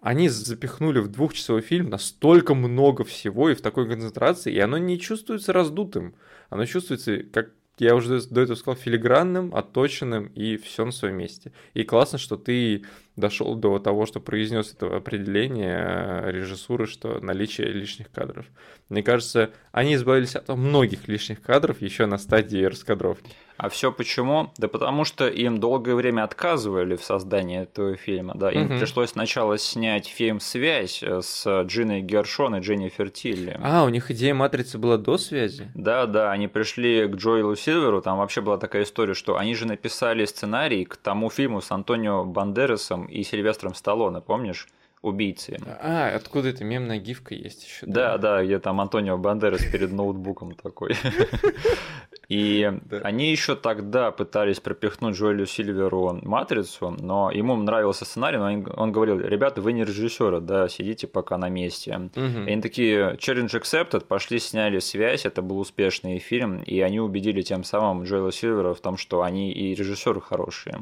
Они запихнули в двухчасовой фильм настолько много всего и в такой концентрации, и оно не чувствуется раздутым. Оно чувствуется, как я уже до этого сказал, филигранным, отточенным, и все на своем месте. И классно, что ты дошел до того, что произнес это определение э, режиссуры, что наличие лишних кадров. Мне кажется, они избавились от многих лишних кадров еще на стадии раскадровки.
А все почему? Да потому что им долгое время отказывали в создании этого фильма. Да, им угу. пришлось сначала снять фильм «Связь» с Джиной Гершон и Дженнифер Тилли.
А, у них идея «Матрицы» была до «Связи»?
Да, да, они пришли к Джоэлу Сильверу, там вообще была такая история, что они же написали сценарий к тому фильму с Антонио Бандерасом и Сильвестром Сталлоне, помнишь? Убийцы.
А, откуда это мемная гифка есть еще?
Да, да, где там Антонио Бандерас перед ноутбуком такой. И они еще тогда пытались пропихнуть Джоэлю Сильверу матрицу, но ему нравился сценарий, но он говорил, ребята, вы не режиссеры, да, сидите пока на месте. И они такие, challenge accepted, пошли, сняли связь, это был успешный фильм, и они убедили тем самым Джоэла Сильвера в том, что они и режиссеры хорошие.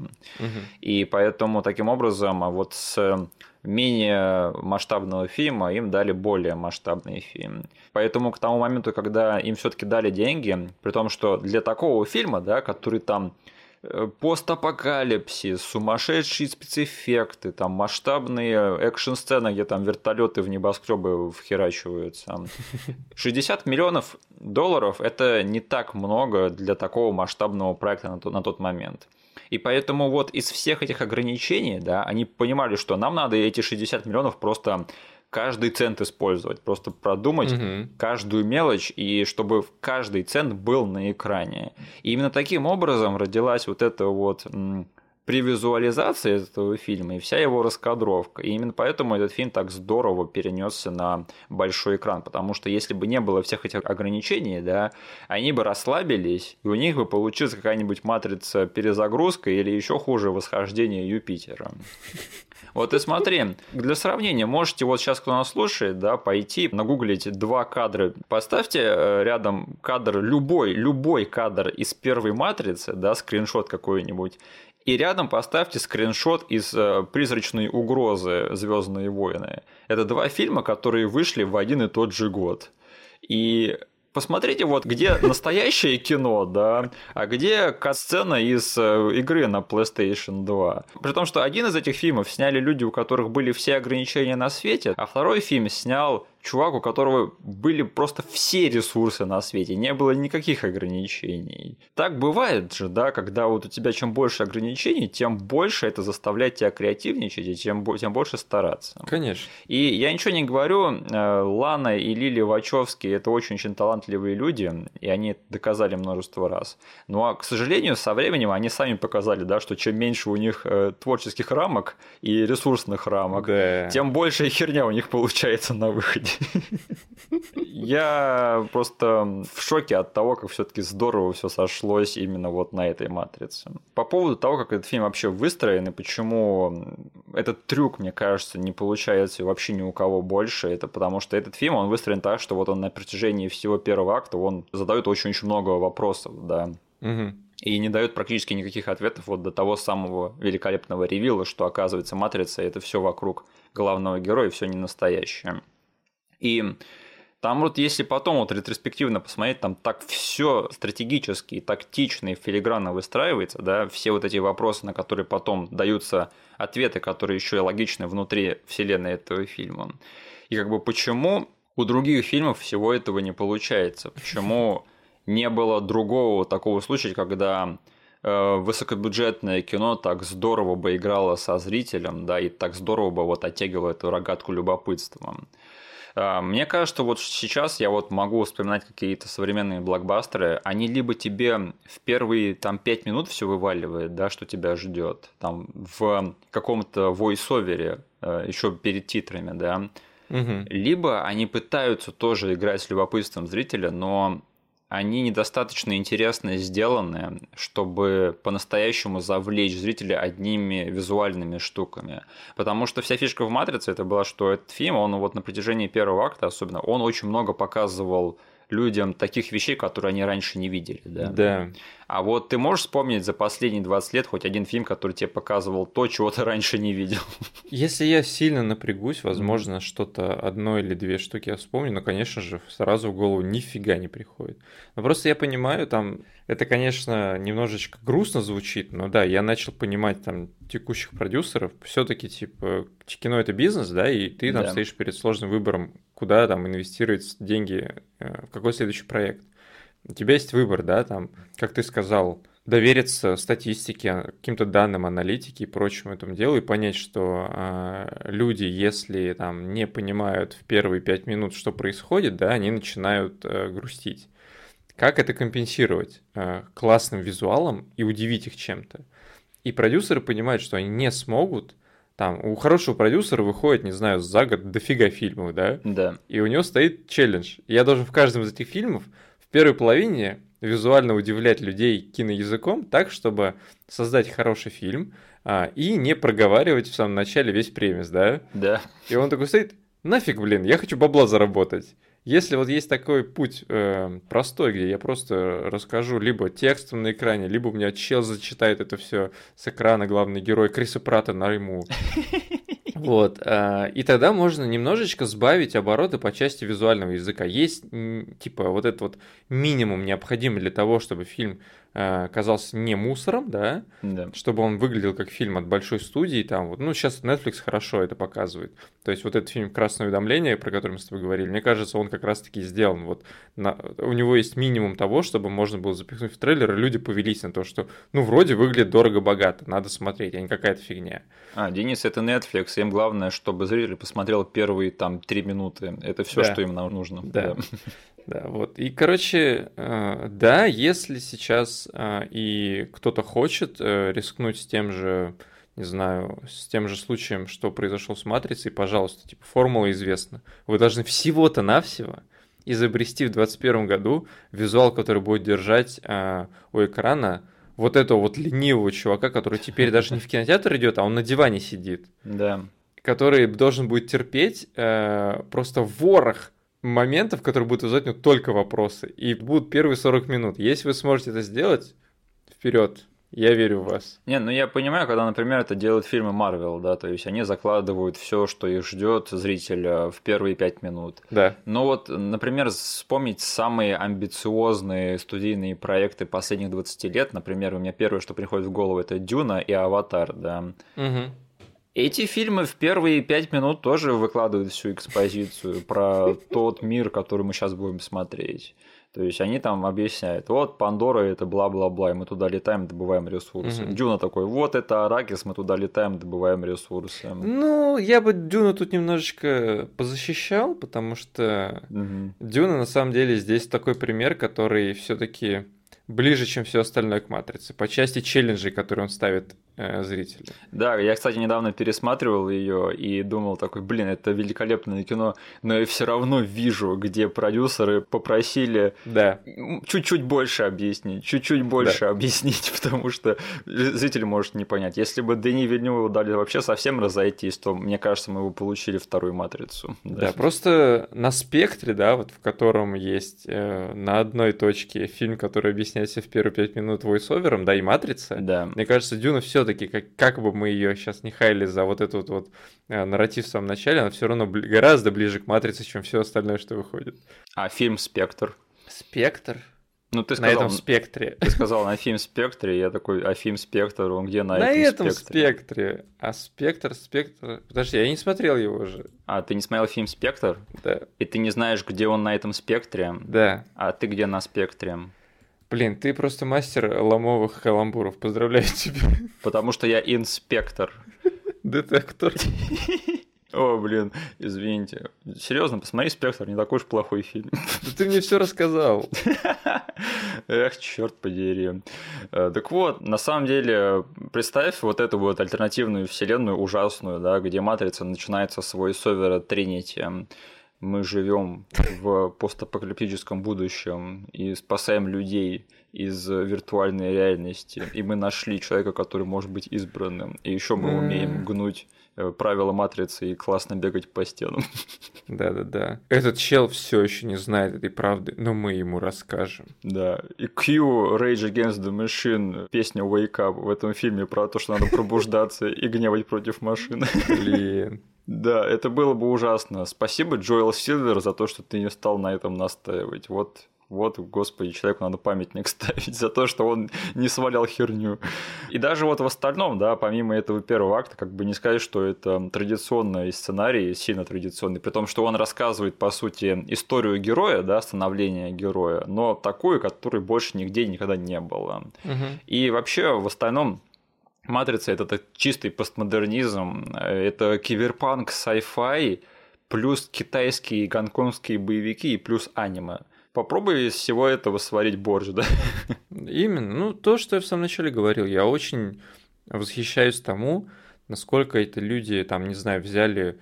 И поэтому таким образом вот с менее масштабного фильма им дали более масштабный фильм. Поэтому к тому моменту, когда им все-таки дали деньги, при том, что для такого фильма, да, который там э, постапокалипсис, сумасшедшие спецэффекты, там масштабные экшн-сцены, где там вертолеты в небоскребы вхерачиваются. 60 миллионов долларов – это не так много для такого масштабного проекта на тот, на тот момент. И поэтому вот из всех этих ограничений, да, они понимали, что нам надо эти 60 миллионов просто каждый цент использовать, просто продумать угу. каждую мелочь, и чтобы каждый цент был на экране. И именно таким образом родилась вот эта вот при визуализации этого фильма и вся его раскадровка. И именно поэтому этот фильм так здорово перенесся на большой экран, потому что если бы не было всех этих ограничений, да, они бы расслабились, и у них бы получилась какая-нибудь матрица перезагрузка или еще хуже восхождение Юпитера. Вот и смотри, для сравнения, можете вот сейчас, кто нас слушает, да, пойти нагуглить два кадра. Поставьте э, рядом кадр, любой, любой кадр из первой матрицы, да, скриншот какой-нибудь, и рядом поставьте скриншот из э, «Призрачной угрозы. Звездные войны». Это два фильма, которые вышли в один и тот же год. И посмотрите, вот где настоящее кино, да, а где кат-сцена из э, игры на PlayStation 2. При том, что один из этих фильмов сняли люди, у которых были все ограничения на свете, а второй фильм снял чувак, у которого были просто все ресурсы на свете, не было никаких ограничений. Так бывает же, да, когда вот у тебя чем больше ограничений, тем больше это заставляет тебя креативничать и тем, тем больше стараться.
Конечно.
И я ничего не говорю, э, Лана и Лили Вачовски это очень-очень талантливые люди, и они доказали множество раз. Но, ну, а, к сожалению, со временем они сами показали, да, что чем меньше у них э, творческих рамок и ресурсных рамок, да. тем больше херня у них получается на выходе. Я просто в шоке от того, как все-таки здорово все сошлось именно вот на этой матрице. По поводу того, как этот фильм вообще выстроен и почему этот трюк, мне кажется, не получается вообще ни у кого больше, это потому что этот фильм, он выстроен так, что вот он на протяжении всего первого акта, он задает очень-очень много вопросов, да. Угу и не дает практически никаких ответов вот до того самого великолепного ревила, что оказывается матрица это все вокруг главного героя, все не настоящее. И там вот если потом вот ретроспективно посмотреть, там так все стратегически, тактично и филигранно выстраивается, да, все вот эти вопросы, на которые потом даются ответы, которые еще и логичны внутри вселенной этого фильма. И как бы почему у других фильмов всего этого не получается? Почему не было другого такого случая, когда э, высокобюджетное кино так здорово бы играло со зрителем, да, и так здорово бы вот оттягивало эту рогатку любопытством. А, мне кажется, что вот сейчас я вот могу вспоминать какие-то современные блокбастеры, они либо тебе в первые там пять минут все вываливает, да, что тебя ждет, там в каком-то войсовере э, еще перед титрами, да, угу. либо они пытаются тоже играть с любопытством зрителя, но они недостаточно интересно сделаны, чтобы по-настоящему завлечь зрителя одними визуальными штуками. Потому что вся фишка в «Матрице» это была, что этот фильм, он вот на протяжении первого акта особенно, он очень много показывал людям таких вещей, которые они раньше не видели. Да?
да.
А вот ты можешь вспомнить за последние 20 лет хоть один фильм, который тебе показывал то, чего ты раньше не видел?
Если я сильно напрягусь, возможно, что-то одно или две штуки я вспомню, но, конечно же, сразу в голову нифига не приходит. Но просто я понимаю, там, это, конечно, немножечко грустно звучит, но да, я начал понимать там текущих продюсеров, все-таки, типа, кино это бизнес, да, и ты там да. стоишь перед сложным выбором, куда там инвестировать деньги, э, в какой следующий проект у тебя есть выбор, да, там, как ты сказал, довериться статистике, каким-то данным аналитики и прочему этому делу и понять, что э, люди, если там не понимают в первые пять минут, что происходит, да, они начинают э, грустить. Как это компенсировать э, классным визуалом и удивить их чем-то? И продюсеры понимают, что они не смогут. Там у хорошего продюсера выходит, не знаю, за год дофига фильмов, да?
Да.
И у него стоит челлендж. Я должен в каждом из этих фильмов в первой половине визуально удивлять людей киноязыком так, чтобы создать хороший фильм а, и не проговаривать в самом начале весь премис, да?
Да.
И он такой стоит, нафиг, блин, я хочу бабла заработать. Если вот есть такой путь э, простой, где я просто расскажу либо текстом на экране, либо у меня чел зачитает это все с экрана, главный герой Криса Прата найму. Вот. А, и тогда можно немножечко сбавить обороты по части визуального языка. Есть, типа, вот этот вот минимум необходимый для того, чтобы фильм казался не мусором, да?
да,
чтобы он выглядел как фильм от большой студии, там вот, ну, сейчас Netflix хорошо это показывает. То есть вот этот фильм «Красное уведомление», про который мы с тобой говорили, мне кажется, он как раз-таки сделан. Вот на... у него есть минимум того, чтобы можно было запихнуть в трейлер, и люди повелись на то, что, ну, вроде выглядит дорого-богато, надо смотреть, а не какая-то фигня.
А, Денис, это Netflix, им главное, чтобы зритель посмотрел первые там три минуты. Это все, да. что им нужно.
Да. да. Да, вот. И, короче, э, да, если сейчас э, и кто-то хочет э, рискнуть с тем же, не знаю, с тем же случаем, что произошел с Матрицей, пожалуйста, типа, формула известна. Вы должны всего-то навсего изобрести в 2021 году визуал, который будет держать у экрана вот этого вот ленивого чувака, который теперь даже не в кинотеатр идет, а он на диване сидит.
Да.
Который должен будет терпеть просто ворох моментов, которые будут вызывать ну, только вопросы. И будут первые 40 минут. Если вы сможете это сделать, вперед. Я верю в вас.
Не, ну я понимаю, когда, например, это делают фильмы Марвел, да, то есть они закладывают все, что их ждет зрителя в первые пять минут.
Да.
Но вот, например, вспомнить самые амбициозные студийные проекты последних 20 лет, например, у меня первое, что приходит в голову, это Дюна и Аватар, да.
Угу.
Эти фильмы в первые пять минут тоже выкладывают всю экспозицию про тот мир, который мы сейчас будем смотреть. То есть они там объясняют, вот Пандора это бла-бла-бла, и мы туда летаем, добываем ресурсы. Угу. Дюна такой, вот это Аракис, мы туда летаем, добываем ресурсы.
Ну, я бы Дюну тут немножечко позащищал, потому что угу. Дюна на самом деле здесь такой пример, который все-таки ближе, чем все остальное к матрице, по части челленджей, которые он ставит э, зрителю.
Да, я, кстати, недавно пересматривал ее и думал такой, блин, это великолепное кино, но я все равно вижу, где продюсеры попросили
да.
чуть-чуть больше объяснить, чуть-чуть больше да. объяснить, потому что зритель может не понять. Если бы Дэни Вильнюву дали вообще совсем разойтись, то, мне кажется, мы бы получили вторую матрицу.
Да, да просто на спектре, да, вот в котором есть э, на одной точке фильм, который объясняется в первые пять минут войсовером, да, и матрица,
да.
мне кажется, Дюна все все-таки, как, как бы мы ее сейчас не хайли за вот этот вот э, нарратив в самом начале, она все равно бли- гораздо ближе к матрице, чем все остальное, что выходит.
А фильм Спектр?
Спектр?
Ну, ты сказал,
на этом спектре.
Ты сказал на фильм Спектре, я такой, а фильм Спектр, он где на,
на
этом,
этом спектре? спектре? А Спектр, Спектр... Подожди, я не смотрел его же.
А, ты не смотрел фильм Спектр?
Да.
И ты не знаешь, где он на этом спектре?
Да.
А ты где на спектре?
Блин, ты просто мастер ломовых каламбуров. Поздравляю тебя.
Потому что я инспектор.
Детектор.
О, блин, извините. Серьезно, посмотри «Спектр», не такой уж плохой фильм.
Да ты мне все рассказал.
Эх, черт подери. Э, так вот, на самом деле, представь вот эту вот альтернативную вселенную ужасную, да, где Матрица начинается свой совер от Тринити мы живем в постапокалиптическом будущем и спасаем людей из виртуальной реальности, и мы нашли человека, который может быть избранным, и еще мы умеем гнуть э, правила матрицы и классно бегать по стенам.
Да-да-да. Этот чел все еще не знает этой правды, но мы ему расскажем.
Да. И Q Rage Against the Machine, песня Wake Up в этом фильме про то, что надо пробуждаться и гневать против машины.
Блин.
Да, это было бы ужасно. Спасибо, Джоэл Силвер, за то, что ты не стал на этом настаивать. Вот вот, господи, человеку надо памятник ставить за то, что он не свалял херню. И даже вот в остальном, да, помимо этого первого акта, как бы не сказать, что это традиционный сценарий, сильно традиционный, при том, что он рассказывает, по сути, историю героя, да, становления героя, но такую, которой больше нигде никогда не было.
Угу.
И вообще, в остальном, Матрица это чистый постмодернизм, это киберпанк, sci-fi, плюс китайские гонконгские боевики и плюс аниме. Попробуй из всего этого сварить борщ, да?
Именно. Ну, то, что я в самом начале говорил, я очень восхищаюсь тому, насколько эти люди, там, не знаю, взяли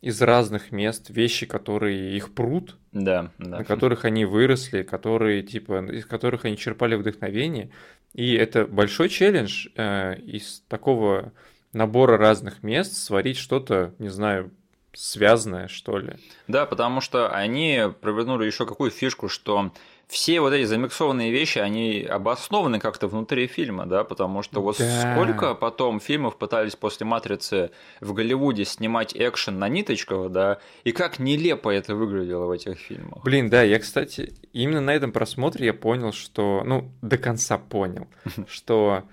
из разных мест вещи, которые их прут,
да, да.
на которых они выросли, которые, типа, из которых они черпали вдохновение. И это большой челлендж э, из такого набора разных мест сварить что-то, не знаю, связанное, что ли.
Да, потому что они провернули еще какую фишку, что все вот эти замиксованные вещи, они обоснованы как-то внутри фильма, да, потому что вот да. сколько потом фильмов пытались после «Матрицы» в Голливуде снимать экшен на ниточках, да, и как нелепо это выглядело в этих фильмах.
Блин, да, я, кстати, именно на этом просмотре я понял, что, ну, до конца понял, что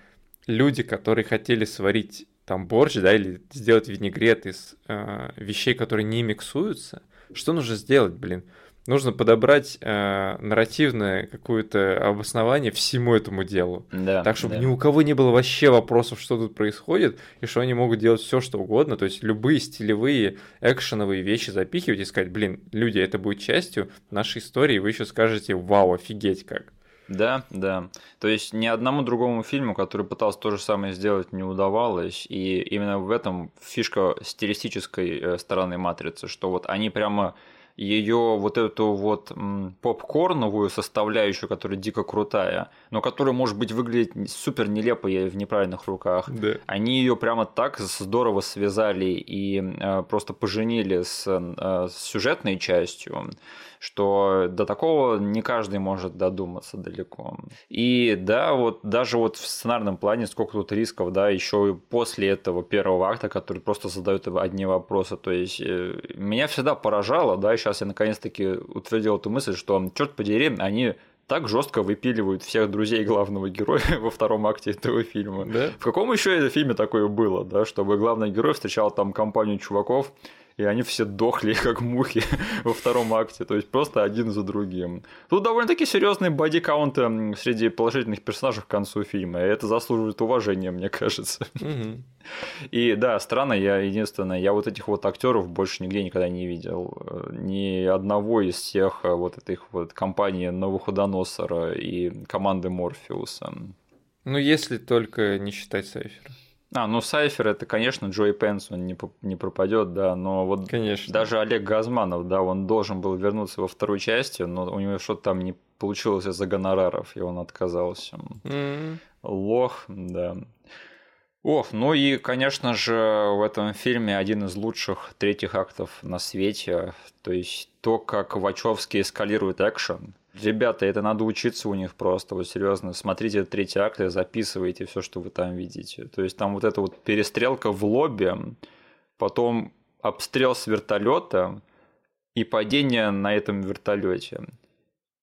люди, которые хотели сварить там борщ, да, или сделать винегрет из э, вещей, которые не миксуются, что нужно сделать, блин? Нужно подобрать э, нарративное какое-то обоснование всему этому делу.
Да,
так, чтобы
да.
ни у кого не было вообще вопросов, что тут происходит, и что они могут делать все, что угодно. То есть любые стилевые, экшеновые вещи запихивать и сказать, блин, люди, это будет частью нашей истории, и вы еще скажете, вау, офигеть как.
Да, да. То есть ни одному другому фильму, который пытался то же самое сделать, не удавалось. И именно в этом фишка стилистической э, стороны матрицы, что вот они прямо ее вот эту вот попкорновую составляющую, которая дико крутая, но которая может быть выглядеть супер нелепо в неправильных руках.
Да.
Они ее прямо так здорово связали и э, просто поженили с, э, с сюжетной частью что до такого не каждый может додуматься далеко. И да, вот даже вот в сценарном плане сколько тут рисков, да, еще и после этого первого акта, который просто задают одни вопросы. То есть э, меня всегда поражало, да, сейчас я наконец-таки утвердил эту мысль, что, черт подери, они так жестко выпиливают всех друзей главного героя во втором акте этого фильма.
Да?
В каком еще фильме такое было, да, чтобы главный герой встречал там компанию чуваков, и они все дохли, как мухи во втором акте, то есть просто один за другим. Тут довольно-таки серьезный бодикаунт среди положительных персонажей к концу фильма, и это заслуживает уважения, мне кажется. И да, странно, я единственное, я вот этих вот актеров больше нигде никогда не видел. Ни одного из всех э, вот этих вот компаний Новоходоносора и команды Морфеуса.
Ну, если только не считать Сайфера.
А, ну Сайфер это, конечно, Джой Пенс, он не, не пропадет, да, но вот
конечно.
даже Олег Газманов, да, он должен был вернуться во второй части, но у него что-то там не получилось из-за гонораров, и он отказался.
Mm-hmm.
Лох, да. Ох, ну и, конечно же, в этом фильме один из лучших третьих актов на свете. То есть то, как Вачовский эскалирует экшен, Ребята, это надо учиться у них просто, вот серьезно. Смотрите третий акт и записывайте все, что вы там видите. То есть там вот эта вот перестрелка в лобби, потом обстрел с вертолета и падение на этом вертолете.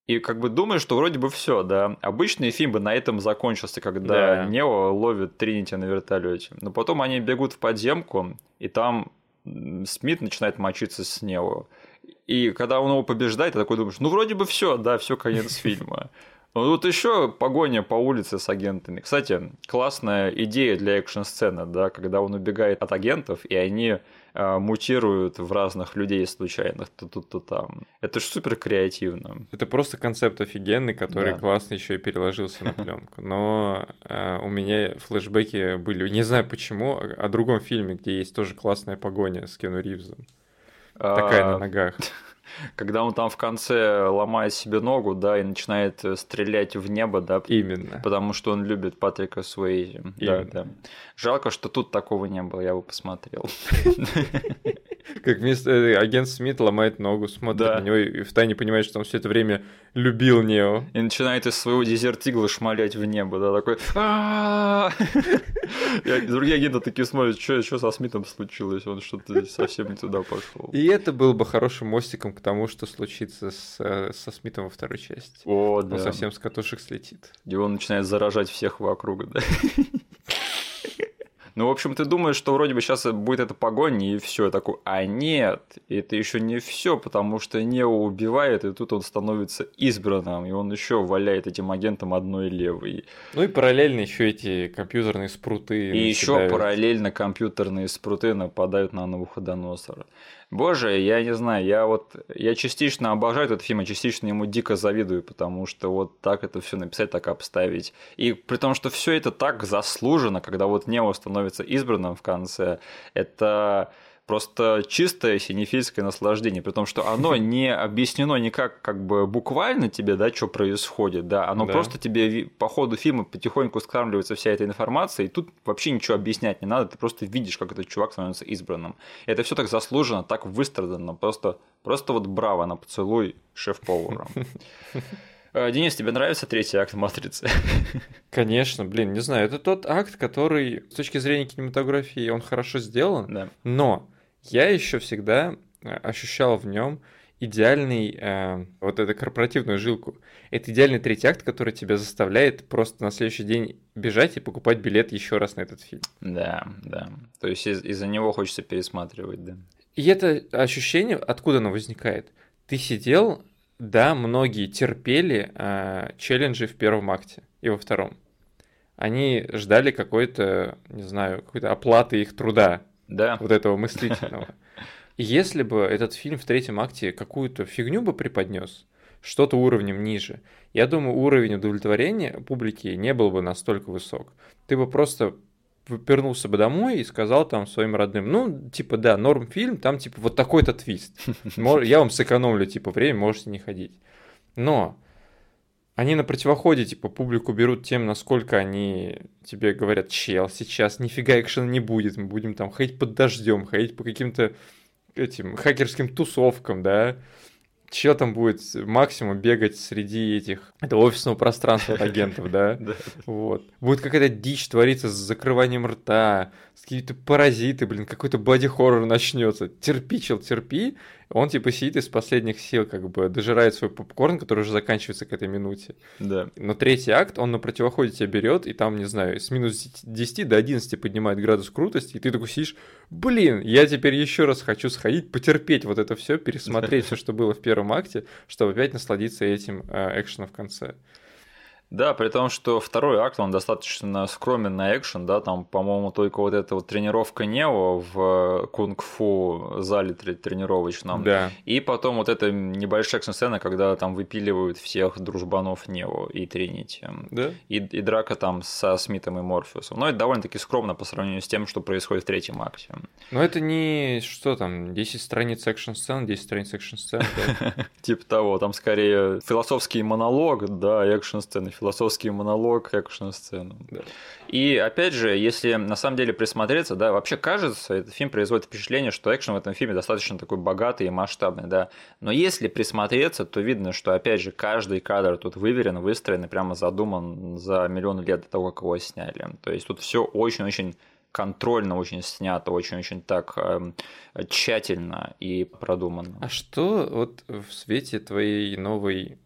И как бы думаешь, что вроде бы все, да. Обычный фильм бы на этом закончился, когда да. Нео ловит Тринити на вертолете. Но потом они бегут в подземку, и там Смит начинает мочиться с Нео. И когда он его побеждает, ты такой думаешь, ну вроде бы все, да, все конец фильма. Но тут еще погоня по улице с агентами. Кстати, классная идея для экшн-сцены, да, когда он убегает от агентов, и они э, мутируют в разных людей случайных, то тут, то там. Это же супер креативно.
Это просто концепт офигенный, который да. классно еще и переложился на пленку. Но э, у меня флешбеки были, не знаю почему, о, о другом фильме, где есть тоже классная погоня с Кену Ривзом. Такая на ногах.
Когда он там в конце ломает себе ногу, да, и начинает э, стрелять в небо, да.
Именно.
Потому что он любит Патрика Суэйзи. Да, да. Жалко, что тут такого не было, я бы посмотрел.
Как вместо э, агент Смит ломает ногу, смотрит да. на него и в тайне понимает, что он все это время любил Нео.
И начинает из своего дезертигла шмалять в небо, да, такой Другие агенты такие смотрят, что со Смитом случилось, он что-то совсем не туда пошел.
И это было бы хорошим мостиком к тому, что случится с, со Смитом во второй части.
О, да.
Он совсем с катушек слетит.
И он начинает заражать всех вокруг, да. Ну, в общем, ты думаешь, что вроде бы сейчас будет эта погонь, и все такой, а нет, это еще не все, потому что Нео убивает, и тут он становится избранным, и он еще валяет этим агентом одной левой.
Ну и параллельно еще эти компьютерные спруты.
И еще параллельно компьютерные спруты нападают на Навуходоносора. Боже, я не знаю, я вот я частично обожаю этот фильм, а частично ему дико завидую, потому что вот так это все написать, так обставить. И при том, что все это так заслужено, когда вот Нео становится избранным в конце, это просто чистое синефильское наслаждение, при том, что оно не объяснено никак как бы буквально тебе, да, что происходит, да, оно да. просто тебе по ходу фильма потихоньку скармливается вся эта информация, и тут вообще ничего объяснять не надо, ты просто видишь, как этот чувак становится избранным. И это все так заслуженно, так выстрадано, просто, просто вот браво на поцелуй шеф-повара. Э, Денис, тебе нравится третий акт «Матрицы»?
Конечно, блин, не знаю, это тот акт, который с точки зрения кинематографии он хорошо сделан, да. но я еще всегда э, ощущал в нем идеальный, э, вот эту корпоративную жилку. Это идеальный третий акт, который тебя заставляет просто на следующий день бежать и покупать билет еще раз на этот фильм.
Да, да. То есть из- из-за него хочется пересматривать, да.
И это ощущение, откуда оно возникает? Ты сидел, да, многие терпели э, челленджи в первом акте и во втором. Они ждали какой-то, не знаю, какой-то оплаты их труда
да.
вот этого мыслительного. И если бы этот фильм в третьем акте какую-то фигню бы преподнес, что-то уровнем ниже, я думаю, уровень удовлетворения публики не был бы настолько высок. Ты бы просто вернулся бы домой и сказал там своим родным, ну, типа, да, норм фильм, там, типа, вот такой-то твист. Я вам сэкономлю, типа, время, можете не ходить. Но они на противоходе, типа, публику берут тем, насколько они тебе говорят, чел, сейчас нифига экшена не будет, мы будем там ходить под дождем, ходить по каким-то этим хакерским тусовкам, да, чел там будет максимум бегать среди этих это офисного пространства от агентов, да? Вот. Будет какая-то дичь твориться с закрыванием рта, с какие-то паразиты, блин, какой-то боди-хоррор начнется. Терпи, чел, терпи, он типа сидит из последних сил, как бы дожирает свой попкорн, который уже заканчивается к этой минуте.
Да.
Но третий акт, он на противоходе тебя берет, и там, не знаю, с минус 10 до 11 поднимает градус крутости, и ты такой сидишь, блин, я теперь еще раз хочу сходить, потерпеть вот это все, пересмотреть все, что было в первом акте, чтобы опять насладиться этим э, экшеном в конце.
Да, при том, что второй акт, он достаточно скромен на экшен, да, там, по-моему, только вот эта вот тренировка Нео в кунг-фу зале тренировочном.
Да.
И потом вот эта небольшая экшн-сцена, когда там выпиливают всех дружбанов Нео и Тринити.
Да.
И, и драка там со Смитом и Морфеусом. Но это довольно-таки скромно по сравнению с тем, что происходит в третьем акте.
Но это не, что там, 10 страниц экшн-сцен, 10 страниц экшн-сцен,
Типа того, там скорее философский монолог, да, экшн-сцены философский монолог, экшн-сцену. Да. И опять же, если на самом деле присмотреться, да, вообще кажется, этот фильм производит впечатление, что экшен в этом фильме достаточно такой богатый и масштабный, да. Но если присмотреться, то видно, что опять же каждый кадр тут выверен, выстроен и прямо задуман за миллион лет до того, как его сняли. То есть тут все очень-очень контрольно очень снято, очень-очень так э, тщательно и продуманно.
А что вот в свете твоей новой,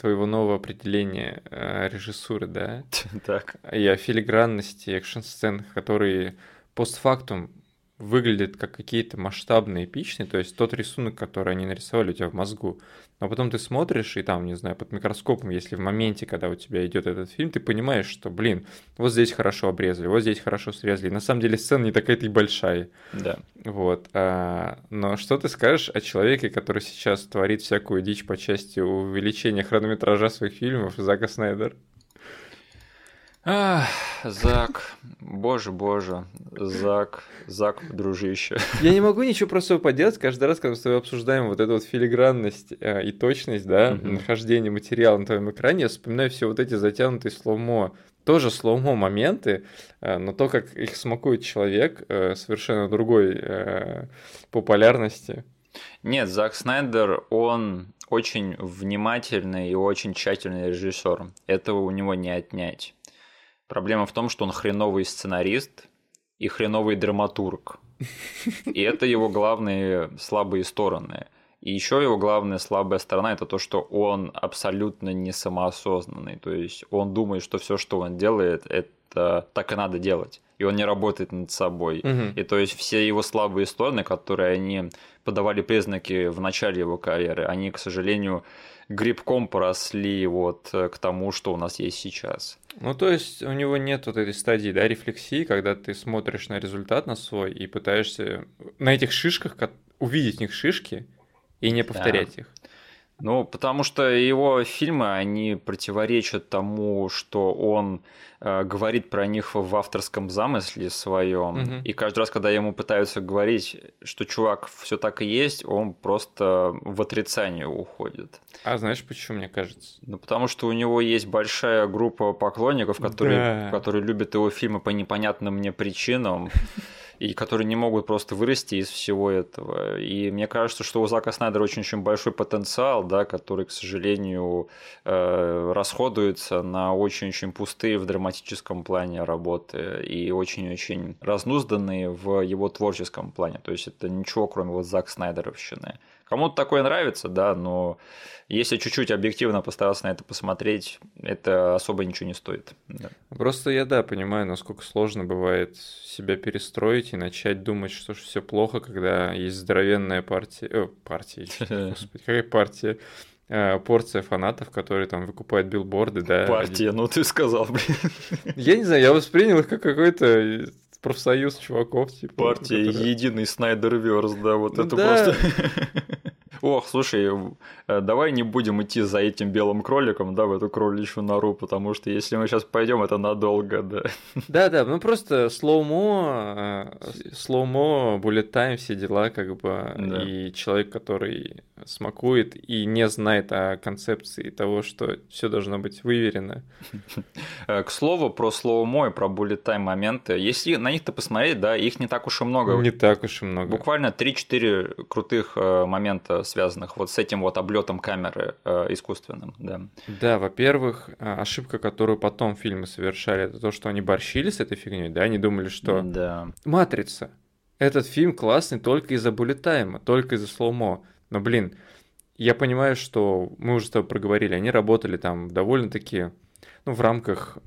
твоего нового определения э, режиссуры, да?
Так.
И о филигранности экшн-сцен, которые постфактум выглядят как какие-то масштабные, эпичные, то есть тот рисунок, который они нарисовали у тебя в мозгу, но потом ты смотришь, и там, не знаю, под микроскопом, если в моменте, когда у тебя идет этот фильм, ты понимаешь, что, блин, вот здесь хорошо обрезали, вот здесь хорошо срезали. На самом деле сцена не такая-то и большая.
Да.
Вот. А, но что ты скажешь о человеке, который сейчас творит всякую дичь по части увеличения хронометража своих фильмов, Зака Снайдер?
Ах, Зак, боже, боже. Зак, Зак, дружище.
Я не могу ничего с собой поделать. Каждый раз, когда мы с тобой обсуждаем вот эту вот филигранность э, и точность, да, mm-hmm. нахождения материала на твоем экране, я вспоминаю все вот эти затянутые slow-mo тоже slow-mo моменты, э, но то, как их смакует человек, э, совершенно другой э, популярности.
Нет, Зак Снайдер, он очень внимательный и очень тщательный режиссер. Этого у него не отнять. Проблема в том, что он хреновый сценарист и хреновый драматург. И это его главные слабые стороны. И еще его главная слабая сторона это то, что он абсолютно не самоосознанный. То есть он думает, что все, что он делает, это так и надо делать. И он не работает над собой. Угу. И то есть все его слабые стороны, которые они подавали признаки в начале его карьеры, они, к сожалению, грибком поросли вот к тому, что у нас есть сейчас.
Ну, то есть у него нет вот этой стадии, да, рефлексии, когда ты смотришь на результат на свой и пытаешься на этих шишках увидеть в них шишки и не повторять да. их.
Ну, потому что его фильмы, они противоречат тому, что он э, говорит про них в авторском замысле своем. Угу. И каждый раз, когда ему пытаются говорить, что чувак все так и есть, он просто в отрицание уходит.
А знаешь, почему, мне кажется?
Ну, потому что у него есть большая группа поклонников, которые, да. которые любят его фильмы по непонятным мне причинам и которые не могут просто вырасти из всего этого. И мне кажется, что у Зака Снайдера очень-очень большой потенциал, да, который, к сожалению, э, расходуется на очень-очень пустые в драматическом плане работы и очень-очень разнузданные в его творческом плане. То есть это ничего, кроме вот Зак Снайдеровщины. Кому-то такое нравится, да, но если чуть-чуть объективно постараться на это посмотреть, это особо ничего не стоит. Да.
Просто я, да, понимаю, насколько сложно бывает себя перестроить и начать думать, что все плохо, когда есть здоровенная партия... Э, партия, господи, какая партия? Э, порция фанатов, которые там выкупают билборды, да.
Партия, ну ты сказал, блин.
Я не знаю, я воспринял их как какой-то профсоюз чуваков,
типа. Партия которые... единый Snyderverse, да, вот это да. просто. Ох, слушай, э, давай не будем идти за этим белым кроликом, да, в эту кроличью нору, потому что если мы сейчас пойдем, это надолго, да.
Да, да, ну просто slow-mo, э, slow-mo, bullet time, все дела, как бы, да. и человек, который смакует и не знает о концепции того, что все должно быть выверено.
К слову, про slow-mo и про bullet time моменты, если на них-то посмотреть, да, их не так уж и много.
Не так уж и много.
Буквально 3-4 крутых э, момента связанных вот с этим вот облетом камеры э, искусственным, да.
Да, во-первых, э, ошибка, которую потом фильмы совершали, это то, что они борщили с этой фигней, да, они думали, что
да.
Матрица. Этот фильм классный только из-за буллетайма, только из-за слоумо. Но, блин, я понимаю, что мы уже с тобой проговорили, они работали там довольно-таки ну, в рамках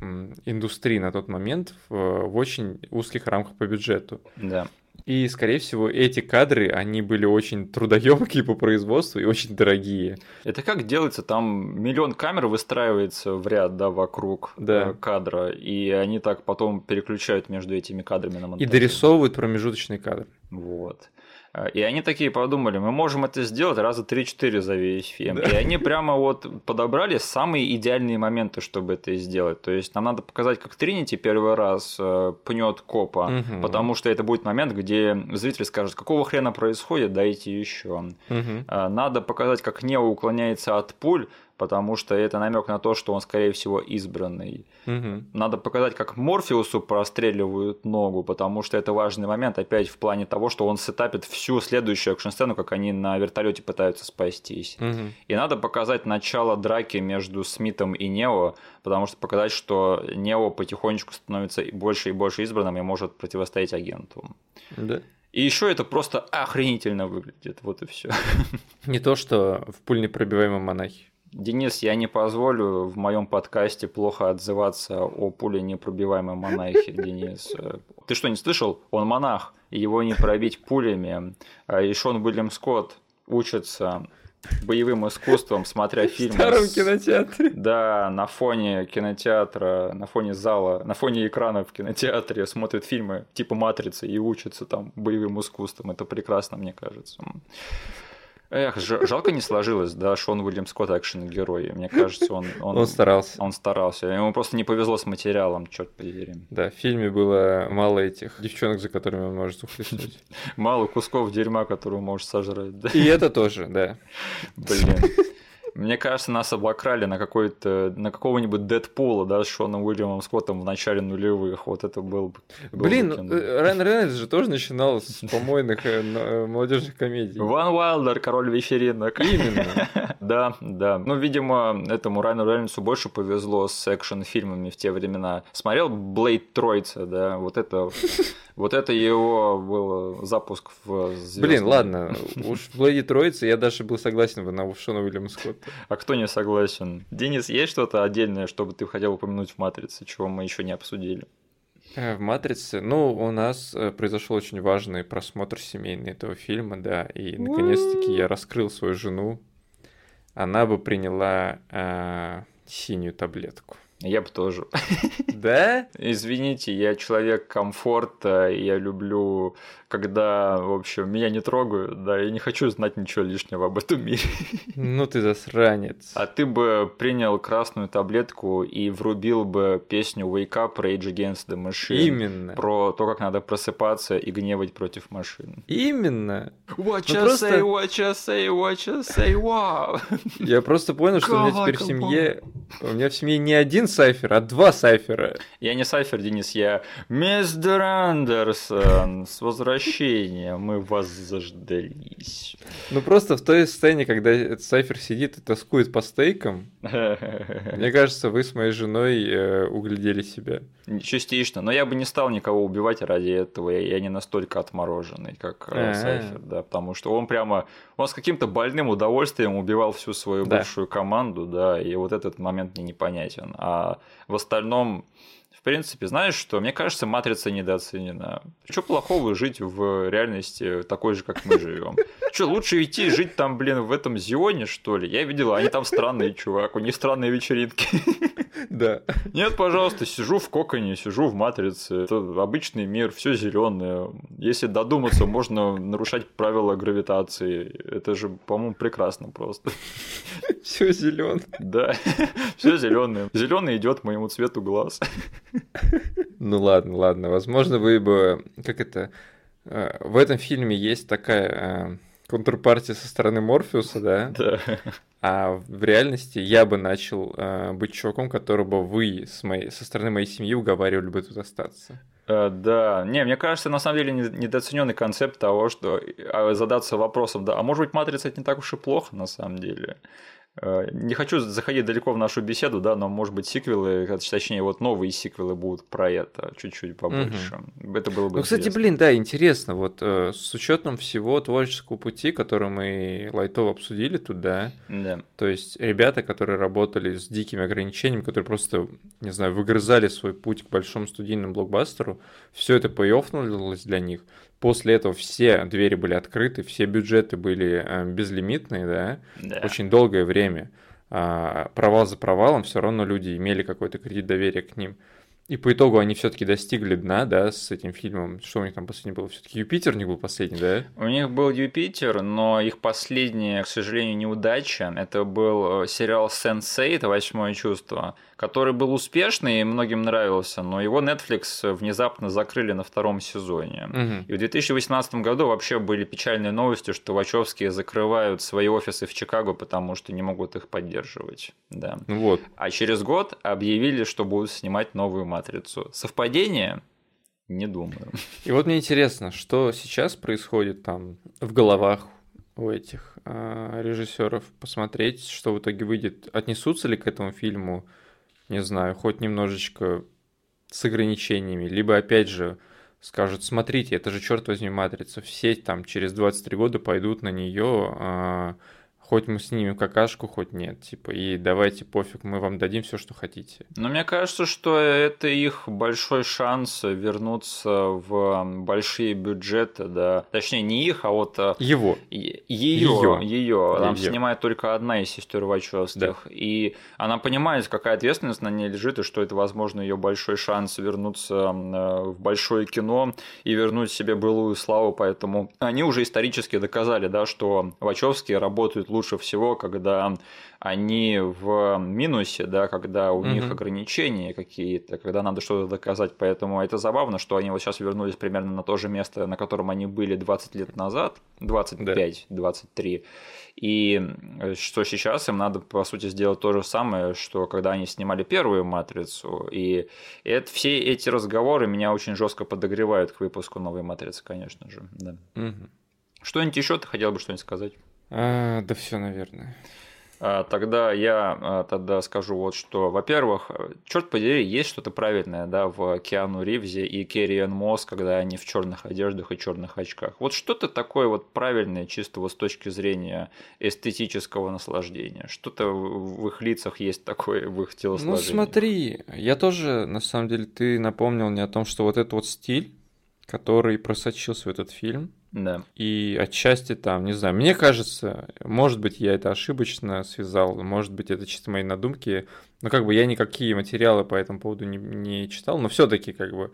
индустрии на тот момент, в, в очень узких рамках по бюджету.
Да.
И, скорее всего, эти кадры, они были очень трудоемкие по производству и очень дорогие.
Это как делается? Там миллион камер выстраивается в ряд, да, вокруг да. Э, кадра, и они так потом переключают между этими кадрами на
монтаже. И дорисовывают промежуточный кадр.
Вот. А, и они такие подумали, мы можем это сделать раза 3-4 за весь фильм. Да. И они прямо вот подобрали самые идеальные моменты, чтобы это сделать. То есть нам надо показать, как Тринити первый раз э, пнет копа, угу. потому что это будет момент, где зритель скажет, какого хрена происходит, дайте еще. Угу. Надо показать, как Нео уклоняется от пуль, потому что это намек на то, что он, скорее всего, избранный. Угу. Надо показать, как Морфеусу простреливают ногу, потому что это важный момент, опять в плане того, что он сетапит всю следующую экшн-сцену, как они на вертолете пытаются спастись. Угу. И надо показать начало драки между Смитом и Нео, потому что показать, что Нео потихонечку становится больше и больше избранным и может противостоять агенту.
Да.
И еще это просто охренительно выглядит, вот и все.
Не то, что в пульнепробиваемом монахе.
Денис, я не позволю в моем подкасте плохо отзываться о пуле непробиваемой монахе, Денис. Ты что, не слышал? Он монах, его не пробить пулями. А и Шон Уильям Скотт учится боевым искусством, смотря фильмы. В
старом кинотеатре.
Да, на фоне кинотеатра, на фоне зала, на фоне экрана в кинотеатре смотрит фильмы типа «Матрицы» и учится там боевым искусством. Это прекрасно, мне кажется. Эх, жалко не сложилось, да, Шон Уильям Скотт экшен-герой. Мне кажется, он,
он... Он старался.
Он старался. Ему просто не повезло с материалом, черт подери.
Да, в фильме было мало этих девчонок, за которыми он может ухлестнуть.
Мало кусков дерьма, которые он может сожрать, да.
И это тоже, да.
Блин. Мне кажется, нас обокрали на какой-то на какого-нибудь Дэдпула, да, с Шоном Уильямом Скоттом в начале нулевых. Вот это был бы.
Блин, бы э, Райан Рейнольдс же тоже начинал с помойных э, э, молодежных комедий.
Ван Уайлдер, король вечеринок.
Именно.
да, да. Ну, видимо, этому Райану Рейнольдсу больше повезло с экшн-фильмами в те времена. Смотрел Блейд Тройца, да, вот это вот это его был запуск в
звездные. Блин, ладно, уж в Блэйде Троице я даже был согласен на Шона Уильяма Скотта.
А кто не согласен? Денис, есть что-то отдельное, что бы ты хотел упомянуть в «Матрице», чего мы еще не обсудили?
Э, в «Матрице», ну, у нас э, произошел очень важный просмотр семейный этого фильма, да, и наконец-таки я раскрыл свою жену. Она бы приняла э, синюю таблетку.
Я бы тоже.
Да?
Извините, я человек комфорта, я люблю когда, в общем, меня не трогают, да, я не хочу знать ничего лишнего об этом мире.
Ну ты засранец.
А ты бы принял красную таблетку и врубил бы песню Wake Up Rage Against the Machine.
Именно.
Про то, как надо просыпаться и гневать против машин.
Именно.
What you просто... say, what you say, what you say, wow.
Я просто понял, что у меня теперь в семье... У меня в семье не один сайфер, а два сайфера.
Я не сайфер, Денис, я мистер Андерсон с возвращением возвращения, мы вас заждались.
Ну просто в той сцене, когда Сайфер сидит и тоскует по стейкам, мне кажется, вы с моей женой э, углядели себя.
Частично, но я бы не стал никого убивать ради этого, я не настолько отмороженный, как э, Сайфер, да, потому что он прямо, он с каким-то больным удовольствием убивал всю свою бывшую команду, да, и вот этот момент мне непонятен. А в остальном принципе, знаешь что, мне кажется, матрица недооценена. Что плохого жить в реальности такой же, как мы живем? Что, лучше идти жить там, блин, в этом Зионе, что ли? Я видел, они там странные, чувак, у них странные вечеринки.
Да.
Нет, пожалуйста, сижу в коконе, сижу в матрице. Это обычный мир, все зеленое. Если додуматься, можно нарушать правила гравитации. Это же, по-моему, прекрасно просто.
Все зеленое.
Да, все зеленое. Зеленый идет моему цвету глаз.
Ну ладно, ладно. Возможно, вы бы... Как это... Э, в этом фильме есть такая э, контрпартия со стороны Морфеуса, да?
Да.
А в реальности я бы начал э, быть чуваком, которого вы с моей, со стороны моей семьи уговаривали бы тут остаться.
Uh, да, не, мне кажется, на самом деле недооцененный концепт того, что задаться вопросом, да, а может быть, матрица это не так уж и плохо на самом деле. Э, не хочу заходить далеко в нашу беседу, да, но может быть сиквелы, точнее вот новые сиквелы будут про это чуть-чуть побольше. Угу. Это было бы.
Ну, кстати, интересно. блин, да, интересно, вот э, с учетом всего творческого пути, который мы лайтово обсудили тут, да. То есть ребята, которые работали с дикими ограничениями, которые просто, не знаю, выгрызали свой путь к большому студийному блокбастеру, все это поёфнулось для них. После этого все двери были открыты, все бюджеты были э, безлимитные, да,
да.
очень долгое время. А, провал за провалом, все равно люди имели какой-то кредит доверия к ним. И по итогу они все-таки достигли дна, да, с этим фильмом. Что у них там последний был? Все-таки Юпитер не был последний, да?
У них был Юпитер, но их последняя, к сожалению, неудача. Это был э, сериал Сенсей, это восьмое чувство который был успешный и многим нравился, но его Netflix внезапно закрыли на втором сезоне.
Угу.
И в 2018 году вообще были печальные новости, что Вачовские закрывают свои офисы в Чикаго, потому что не могут их поддерживать. Да.
Вот.
А через год объявили, что будут снимать новую матрицу. Совпадение? Не думаю.
И вот мне интересно, что сейчас происходит там в головах у этих э, режиссеров, посмотреть, что в итоге выйдет. Отнесутся ли к этому фильму не знаю, хоть немножечко с ограничениями, либо опять же скажут, смотрите, это же, черт возьми, матрица, все там через 23 года пойдут на нее, а, хоть мы снимем какашку, хоть нет, типа, и давайте пофиг, мы вам дадим все, что хотите.
Но мне кажется, что это их большой шанс вернуться в большие бюджеты, да, точнее не их, а вот
э, его,
ее, ее, ее. там ее. снимает только одна из сестер Вачовских, да. и она понимает, какая ответственность на ней лежит, и что это, возможно, ее большой шанс вернуться э, в большое кино и вернуть себе былую славу, поэтому они уже исторически доказали, да, что Вачовские работают лучше всего, когда они в минусе, да, когда у угу. них ограничения какие-то, когда надо что-то доказать. Поэтому это забавно, что они вот сейчас вернулись примерно на то же место, на котором они были 20 лет назад, 25, да. 23. И э, что сейчас им надо, по сути, сделать то же самое, что когда они снимали первую матрицу. И это, все эти разговоры меня очень жестко подогревают к выпуску новой матрицы, конечно же. Да. Угу. Что-нибудь еще ты хотел бы что-нибудь сказать?
А, да все, наверное.
А, тогда я а, тогда скажу вот что. Во-первых, черт подери, есть что-то правильное, да, в Киану Ривзе и Керриан Мосс, когда они в черных одеждах и черных очках. Вот что-то такое вот правильное, чисто вот с точки зрения эстетического наслаждения. Что-то в их лицах есть такое, в их телосложении. Ну
смотри, я тоже, на самом деле, ты напомнил мне о том, что вот этот вот стиль, который просочился в этот фильм,
да.
И отчасти там, не знаю, мне кажется, может быть, я это ошибочно связал, может быть, это чисто мои надумки, но как бы я никакие материалы по этому поводу не, не читал, но все-таки как бы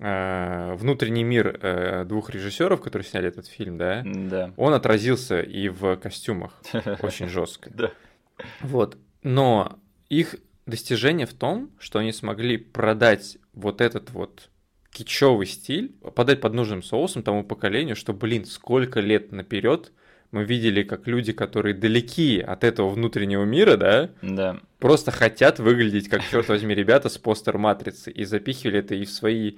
э, внутренний мир э, двух режиссеров, которые сняли этот фильм, да,
да.
он отразился и в костюмах очень жестко.
Да.
Вот. Но их достижение в том, что они смогли продать вот этот вот кичевый стиль, подать под нужным соусом тому поколению, что, блин, сколько лет наперед мы видели, как люди, которые далеки от этого внутреннего мира, да,
да.
просто хотят выглядеть как, черт возьми, ребята с постер матрицы и запихивали это и в свои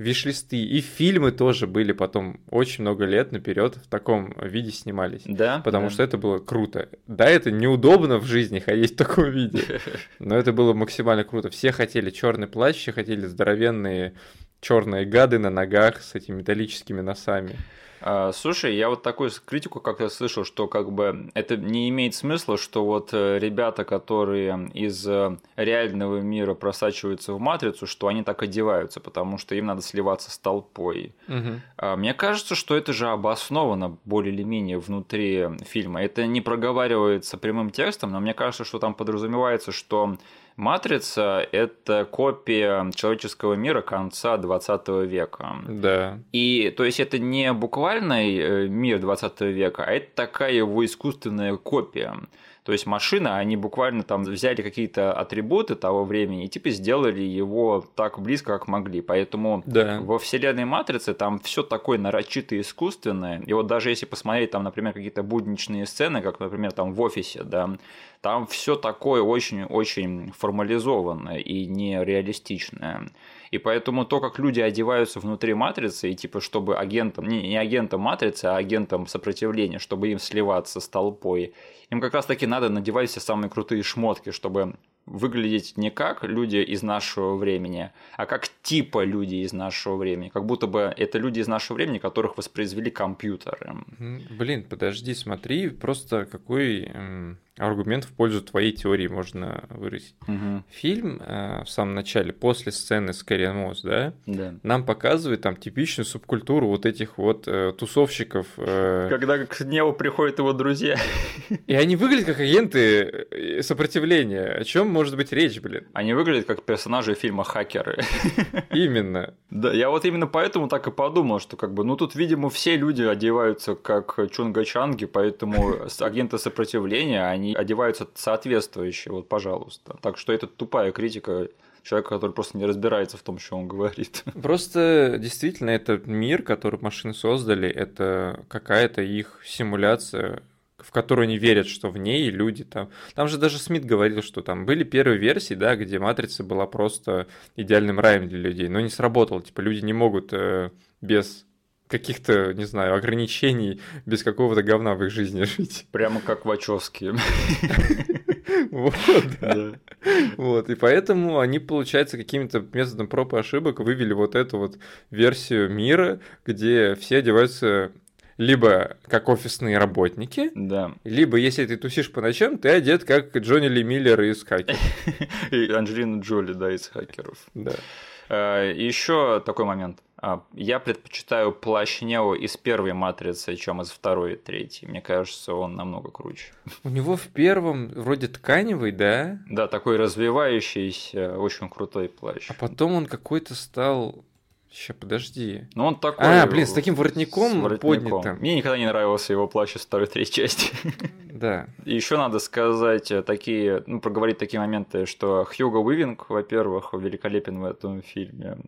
виш-листы, и фильмы тоже были потом очень много лет наперед в таком виде снимались.
Да.
Потому
да.
что это было круто. Да, это неудобно в жизни ходить в таком виде, но это было максимально круто. Все хотели черный плащ, все хотели здоровенные черные гады на ногах с этими металлическими носами.
А, слушай, я вот такую критику как-то слышал, что как бы это не имеет смысла, что вот э, ребята, которые из э, реального мира просачиваются в матрицу, что они так одеваются, потому что им надо сливаться с толпой.
Угу.
Мне кажется, что это же обосновано более или менее внутри фильма. Это не проговаривается прямым текстом, но мне кажется, что там подразумевается, что Матрица – это копия человеческого мира конца 20 века.
Да.
И то есть это не буквальный э, мир 20 века, а это такая его искусственная копия. То есть машина, они буквально там взяли какие-то атрибуты того времени и типа сделали его так близко, как могли. Поэтому
да.
во вселенной Матрицы там все такое нарочито искусственное. И вот даже если посмотреть там, например, какие-то будничные сцены, как, например, там в офисе, да, там все такое очень-очень формализованное и нереалистичное. И поэтому то, как люди одеваются внутри матрицы, и типа, чтобы агентом, не, не агентом матрицы, а агентом сопротивления, чтобы им сливаться с толпой, им как раз таки надо надевать все самые крутые шмотки, чтобы выглядеть не как люди из нашего времени, а как типа люди из нашего времени. Как будто бы это люди из нашего времени, которых воспроизвели компьютеры.
Блин, подожди, смотри, просто какой аргумент в пользу твоей теории можно выразить.
Угу.
Фильм э, в самом начале, после сцены с Кэрри Мосс, да,
да,
нам показывает там типичную субкультуру вот этих вот э, тусовщиков. Э...
Когда к Небу приходят его друзья.
И они выглядят как агенты э, сопротивления. О чем может быть речь, блин?
Они выглядят как персонажи фильма «Хакеры».
Именно.
Да, я вот именно поэтому так и подумал, что как бы, ну тут, видимо, все люди одеваются как чунга-чанги, поэтому агенты сопротивления, они одеваются соответствующе, вот, пожалуйста. Так что это тупая критика человека, который просто не разбирается в том, что он говорит.
Просто действительно это мир, который машины создали, это какая-то их симуляция в которую они верят, что в ней люди там... Там же даже Смит говорил, что там были первые версии, да, где Матрица была просто идеальным раем для людей, но не сработало. Типа люди не могут э, без каких-то, не знаю, ограничений, без какого-то говна в их жизни жить.
Прямо как Вачовские.
Вот, да. Вот, и поэтому они, получается, каким-то методом проб и ошибок вывели вот эту вот версию мира, где все одеваются либо как офисные работники,
Да.
либо если ты тусишь по ночам, ты одет как Джонни Ли Миллер из Хаки.
И Анджелина Джоли, да, из хакеров.
Да.
Еще такой момент. А, Я предпочитаю плащ Нео из первой матрицы, чем из второй и третьей. Мне кажется, он намного круче.
У него в первом вроде тканевый, да?
Да, такой развивающийся, очень крутой плащ.
А потом он какой-то стал... Ща, подожди.
Ну, он такой...
А, блин, с таким воротником,
с воротником.
поднятым.
Мне никогда не нравился его плащ из второй и третьей части.
Да.
Еще надо сказать э, такие, ну, проговорить такие моменты, что Хьюго Уивинг, во-первых, великолепен в этом фильме.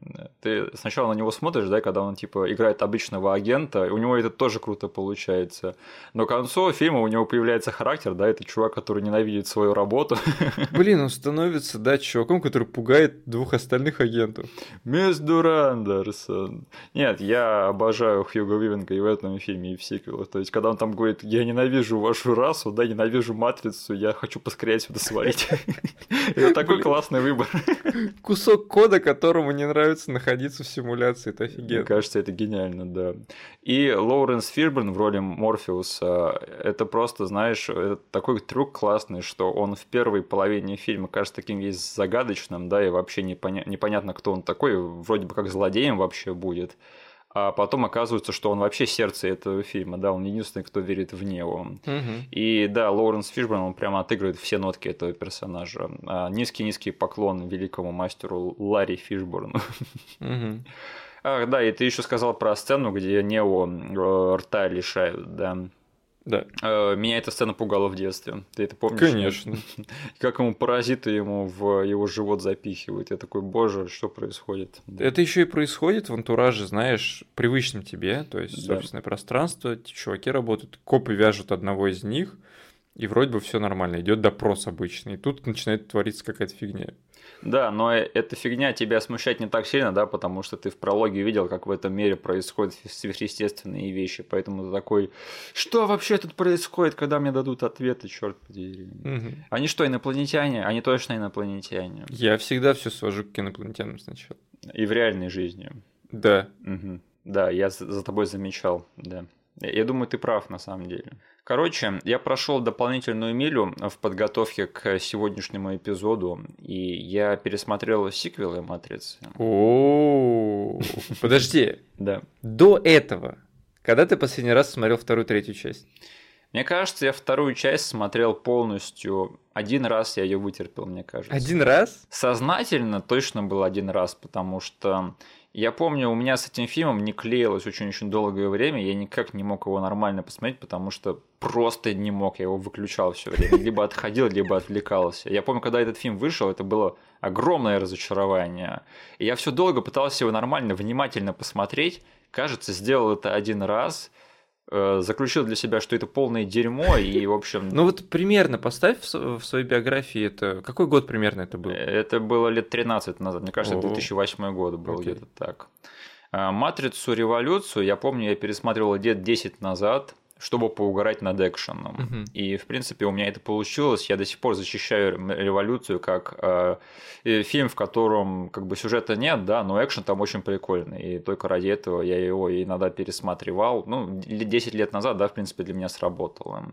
Ты сначала на него смотришь, да, когда он, типа, играет обычного агента, у него это тоже круто получается. Но к концу фильма у него появляется характер, да, это чувак, который ненавидит свою работу.
Блин, он становится, да, чуваком, который пугает двух остальных агентов.
Мисс Дурандерсон. Нет, я обожаю Хьюго Уивинга и в этом фильме, и в сиквелах. То есть, когда он там говорит, я ненавижу вашу расу, да, ненавижу матрицу, я хочу поскорее отсюда свалить. Это такой классный выбор.
Кусок кода, которому не нравится находиться в симуляции, это
Мне
офигенно.
кажется, это гениально, да. И Лоуренс Фишберн в роли Морфеуса, это просто, знаешь, это такой трюк классный, что он в первой половине фильма кажется таким весь загадочным, да, и вообще непоня- непонятно, кто он такой, вроде бы как злодеем вообще будет. А потом оказывается, что он вообще сердце этого фильма, да, он единственный, кто верит в него.
Мгм.
И да, Лоуренс Фишберн, он прямо отыгрывает все нотки этого персонажа. А, Низкий-низкий поклон великому мастеру Ларри Фишборну.
Мгм.
Ах, да, и ты еще сказал про сцену, где Нео э, рта лишают, да.
Да,
Э, Меня эта сцена пугала в детстве. Ты это помнишь?
конечно.
Как ему паразиты ему в его живот запихивают. Я такой, боже, что происходит?
Это еще и происходит в антураже, знаешь, привычном тебе, то есть
Да.
собственное пространство, чуваки работают, копы вяжут одного из них, и вроде бы все нормально, идет допрос обычный. И тут начинает твориться какая-то фигня.
Да, но эта фигня тебя смущает не так сильно, да, потому что ты в прологе видел, как в этом мире происходят сверхъестественные вещи, поэтому ты такой, что вообще тут происходит, когда мне дадут ответы, черт подери.
Мгм.
Они что, инопланетяне? Они точно инопланетяне.
Я всегда все свожу к инопланетянам сначала.
И в реальной жизни.
Да.
Мгм. Да, я за тобой замечал, да. Я думаю, ты прав на самом деле. Короче, я прошел дополнительную милю в подготовке к сегодняшнему эпизоду, и я пересмотрел сиквелы Матрицы.
О, подожди,
Да.
до этого, когда ты последний раз смотрел вторую, третью часть?
Мне кажется, я вторую часть смотрел полностью. Один раз я ее вытерпел, мне кажется.
Один раз?
Сознательно точно был один раз, потому что я помню, у меня с этим фильмом не клеилось очень-очень долгое время, я никак не мог его нормально посмотреть, потому что просто не мог, я его выключал все время, либо отходил, либо отвлекался. Я помню, когда этот фильм вышел, это было огромное разочарование, и я все долго пытался его нормально, внимательно посмотреть, кажется, сделал это один раз, заключил для себя, что это полное дерьмо, и, в общем,
Ну вот примерно поставь в своей биографии это... Какой год примерно это был?
Это было лет 13 назад, мне кажется,
О.
2008 год был где-то так. А, Матрицу революцию, я помню, я пересматривал лет 10 назад, чтобы поугарать над экшеном.
Мгм.
И, в принципе, у меня это получилось. Я до сих пор защищаю революцию как э, э, фильм, в котором как бы сюжета нет, да, но экшен там очень прикольный. И только ради этого я его иногда пересматривал. Ну, лет 10 лет назад, да, в принципе, для меня сработало.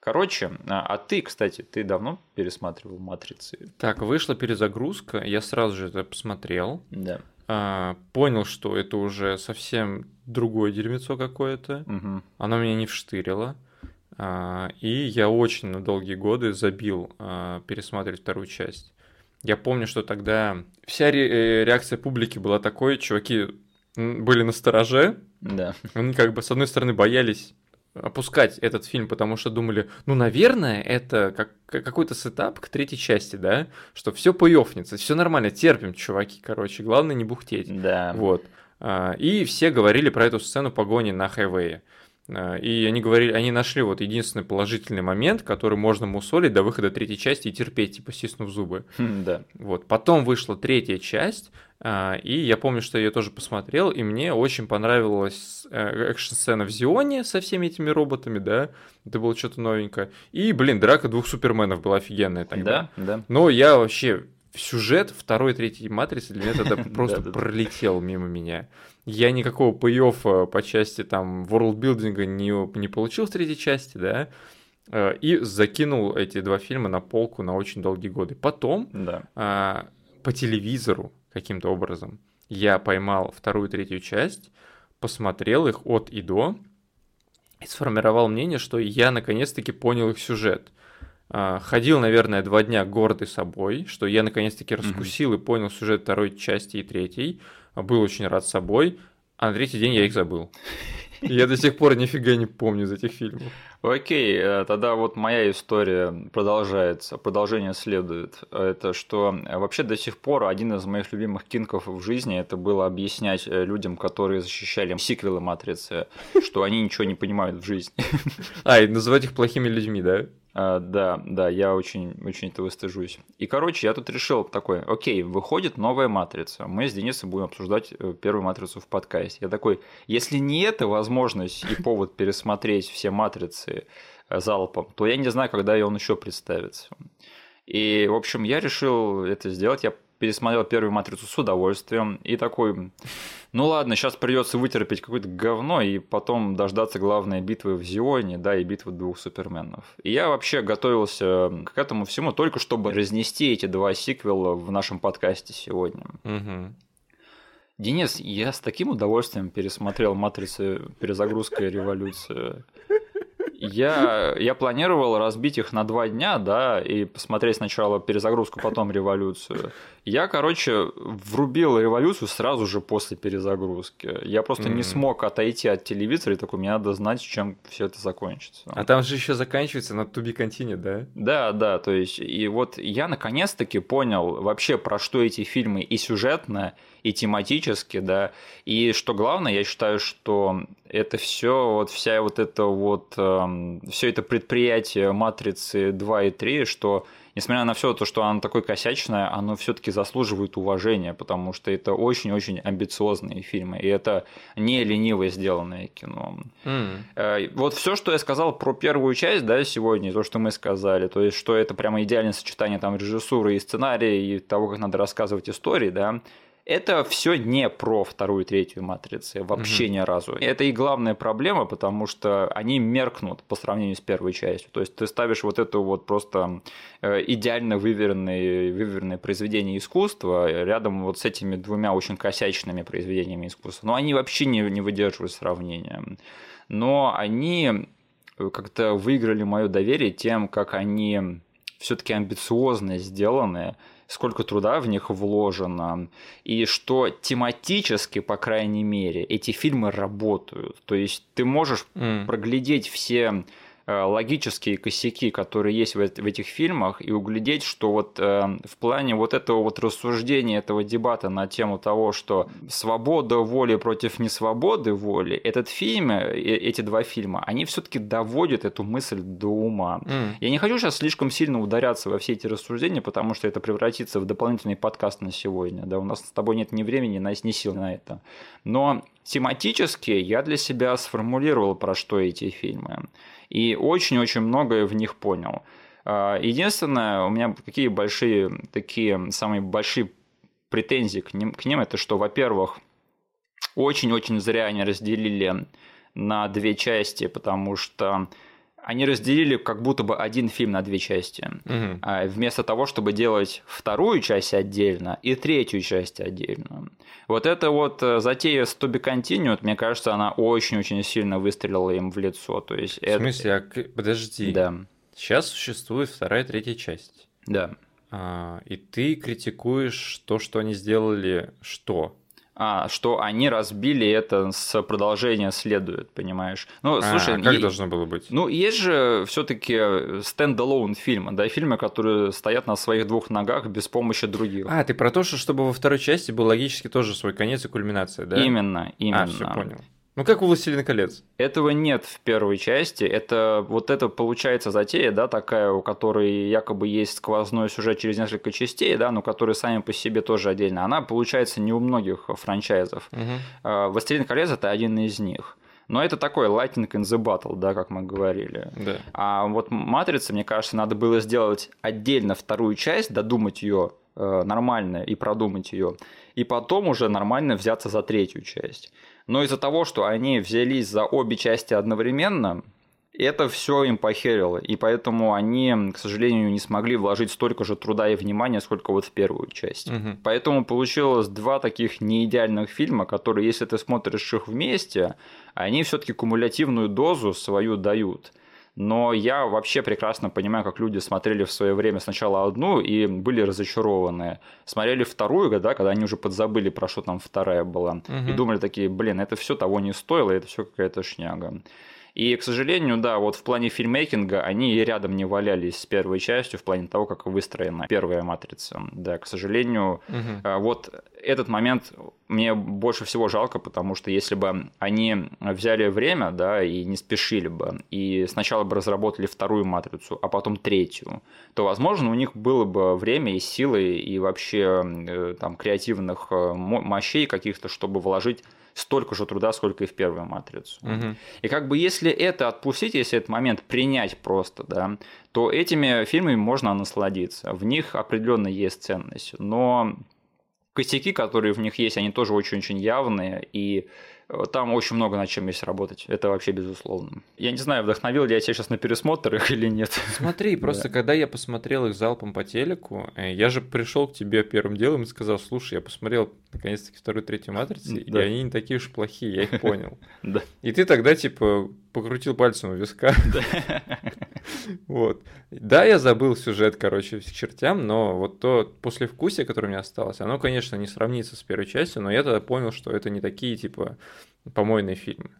Короче, а а ты, кстати, ты давно пересматривал «Матрицы»?
Так, вышла перезагрузка, я сразу же это посмотрел,
Да.
А, понял, что это уже совсем другое дерьмецо какое-то,
Мгм.
оно меня не вштырило, а, и я очень на долгие годы забил а, пересматривать вторую часть. Я помню, что тогда вся ре- э, реакция публики была такой, чуваки были на стороже,
Да.
они как бы с одной стороны боялись опускать этот фильм, потому что думали, ну, наверное, это как как- какой-то сетап к третьей части, да, что все поёфнется, все нормально, терпим, чуваки, короче, главное не бухтеть.
Да.
Вот. А, И все говорили про эту сцену погони на хайвее. А, И они говорили, они нашли вот единственный положительный момент, который можно мусолить до выхода третьей части и терпеть, типа стиснув зубы.
Хм, Да.
Вот. Потом вышла третья часть, а, и я помню, что я ее тоже посмотрел, и мне очень понравилась э, экшн-сцена в Зионе со всеми этими роботами, да, это было что-то новенькое. И, блин, драка двух суперменов была офигенная тогда.
Да, да.
Но я вообще сюжет второй, третьей матрицы для меня тогда просто пролетел мимо меня. Я никакого пей по части там ворлдбилдинга не, не получил в третьей части, да, э, и закинул эти два фильма на полку на очень долгие годы. Потом
Да.
а, по телевизору каким-то образом я поймал вторую и третью часть, посмотрел их от и до, и сформировал мнение, что я наконец-таки понял их сюжет. А, Ходил, наверное, два дня гордый собой, что я наконец-таки раскусил и понял сюжет второй части и третьей. Был очень рад собой, а на третий день я их забыл. Я до сих пор нифига не помню из этих фильмов.
Окей, э, тогда вот моя история продолжается, продолжение следует. Это что э, вообще до сих пор один из моих любимых кинков в жизни это было объяснять э, людям, которые защищали сиквелы Матрицы, что они ничего не понимают в жизни.
А, и называть их плохими людьми, да?
А, Да, да, я очень, очень этого стыжусь. И, короче, я тут решил такой, окей, выходит новая матрица. Мы с Денисом будем обсуждать первую матрицу в подкасте. Я такой, если не это возможность и повод пересмотреть все матрицы э, залпом, то я не знаю, когда он еще представится. И, в общем, я решил это сделать. Я пересмотрел первую матрицу с удовольствием и такой, ну ладно, сейчас придется вытерпеть какое-то говно и потом дождаться главной битвы в Зионе, да, и битвы двух суперменов. И я вообще готовился к этому всему только чтобы разнести эти два сиквела в нашем подкасте сегодня. Денис, я с таким удовольствием пересмотрел «Матрицу. Перезагрузка и революция». Я, я планировал разбить их на два дня, да, и посмотреть сначала перезагрузку, потом революцию. Я, короче, врубил революцию сразу же после перезагрузки. Я просто не
Мгм.
смог отойти от телевизора, и такой, мне надо знать, чем все это закончится.
А там же еще заканчивается на To Be Continued, да?
Да, да, то есть, и вот я наконец-таки понял вообще, про что эти фильмы и сюжетно, и тематически, да, и что главное, я считаю, что это все, вот вся вот это вот, все это предприятие Матрицы 2 и 3, что несмотря на все то, что оно такое косячное, оно все-таки заслуживает уважения, потому что это очень-очень амбициозные фильмы, и это не лениво сделанное кино. Э, Вот все, что я сказал про первую часть, да, сегодня, то, что мы сказали, то есть, что это прямо идеальное сочетание там режиссуры и сценария, и того, как надо рассказывать истории, да, это все не про вторую и третью матрицы, вообще ни разу. Это и главная проблема, потому что они меркнут по сравнению с первой частью. То есть ты ставишь вот это вот просто э, идеально выверенное, выверенное произведение искусства рядом вот с этими двумя очень косячными произведениями искусства. Но они вообще не, не выдерживают сравнения. Но они как-то выиграли мое доверие тем, как они все-таки амбициозно сделаны, сколько труда в них вложено, и что тематически, по крайней мере, эти фильмы работают. То есть ты можешь
М.
проглядеть все логические косяки, которые есть в, эт- в этих фильмах, и углядеть, что вот э, в плане вот этого вот рассуждения, этого дебата на тему того, что свобода воли против несвободы воли, этот фильм, э, эти два фильма, они все-таки доводят эту мысль до ума.
М.
Я не хочу сейчас слишком сильно ударяться во все эти рассуждения, потому что это превратится в дополнительный подкаст на сегодня. Да, у нас с тобой нет ни времени, ни ни сил на это. Но тематически я для себя сформулировал, про что эти фильмы. И очень-очень многое в них понял. А, Единственное, у меня какие большие, такие самые большие претензии к ним, к ним это что, во-первых, очень-очень зря они разделили на две части, потому что они разделили как будто бы один фильм на две части.
Мгм.
А, Вместо того, чтобы делать вторую часть отдельно и третью часть отдельно. Вот эта вот э, затея с Туби Continued, мне кажется, она очень-очень сильно выстрелила им в лицо. То есть
В
это-
смысле, а подожди.
Да,
Сейчас существует вторая и третья часть.
да.
А, и ты критикуешь то, что они сделали, что?
А, что они разбили это с продолжения следует, понимаешь? Ну,
А,
слушай,
как
и-
должно было быть?
Ну, есть же все-таки стендалон фильмы, да, фильмы, которые стоят на своих двух ногах без помощи других.
А, ты про то, что чтобы во второй части был логически тоже свой конец и кульминация, да?
Именно, именно.
А, все понял. Ну как у «Властелина колец».
Этого нет в первой части. Это вот это получается затея, да, такая, у которой якобы есть сквозной сюжет через несколько частей, да, но которые сами по себе тоже отдельно. Она получается не у многих франчайзов. А, «Властелин колец» — это один из них. Но это такой lightning in the battle, да, как мы говорили.
Да.
А вот «Матрица», мне кажется, надо было сделать отдельно вторую часть, додумать ее э, нормально и продумать ее, и потом уже нормально взяться за третью часть. Но из-за того, что они взялись за обе части одновременно, это все им похерило, и поэтому они, к сожалению, не смогли вложить столько же труда и внимания, сколько вот в первую часть.
Угу.
Поэтому получилось два таких неидеальных фильма, которые, если ты смотришь их вместе, они все-таки кумулятивную дозу свою дают. Но я вообще прекрасно понимаю, как люди смотрели в свое время сначала одну и были разочарованы. Смотрели вторую, да, когда они уже подзабыли, про что там вторая была.
Угу.
И думали такие, блин, это все того не стоило, это все какая-то шняга. И, к сожалению, да, вот в плане фильмейкинга они и рядом не валялись с первой частью в плане того, как выстроена первая матрица. Да, к сожалению,
угу.
вот этот момент мне больше всего жалко, потому что если бы они взяли время, да, и не спешили бы, и сначала бы разработали вторую матрицу, а потом третью, то, возможно, у них было бы время и силы, и вообще э, там креативных э, мощей каких-то, чтобы вложить столько же труда, сколько и в первую матрицу.
Угу.
И как бы если это отпустить, если этот момент принять просто, да, то этими фильмами можно насладиться. В них определенно есть ценность. Но косяки, которые в них есть, они тоже очень-очень явные, и там очень много над чем есть работать. Это вообще безусловно. Я не знаю, вдохновил ли я тебя сейчас на пересмотр их или нет.
Смотри, просто да. когда я посмотрел их залпом по телеку, э, я же пришел к тебе первым делом и сказал, слушай, я посмотрел наконец-таки вторую, третью матрицу, и они не такие уж плохие, я их понял.
Да.
И ты тогда, типа, покрутил пальцем у виска. Вот. Да, я забыл сюжет, короче, к чертям, но вот то послевкусие, которое у меня осталось, оно, конечно, не сравнится с первой частью, но я тогда понял, что это не такие, типа, помойные фильмы.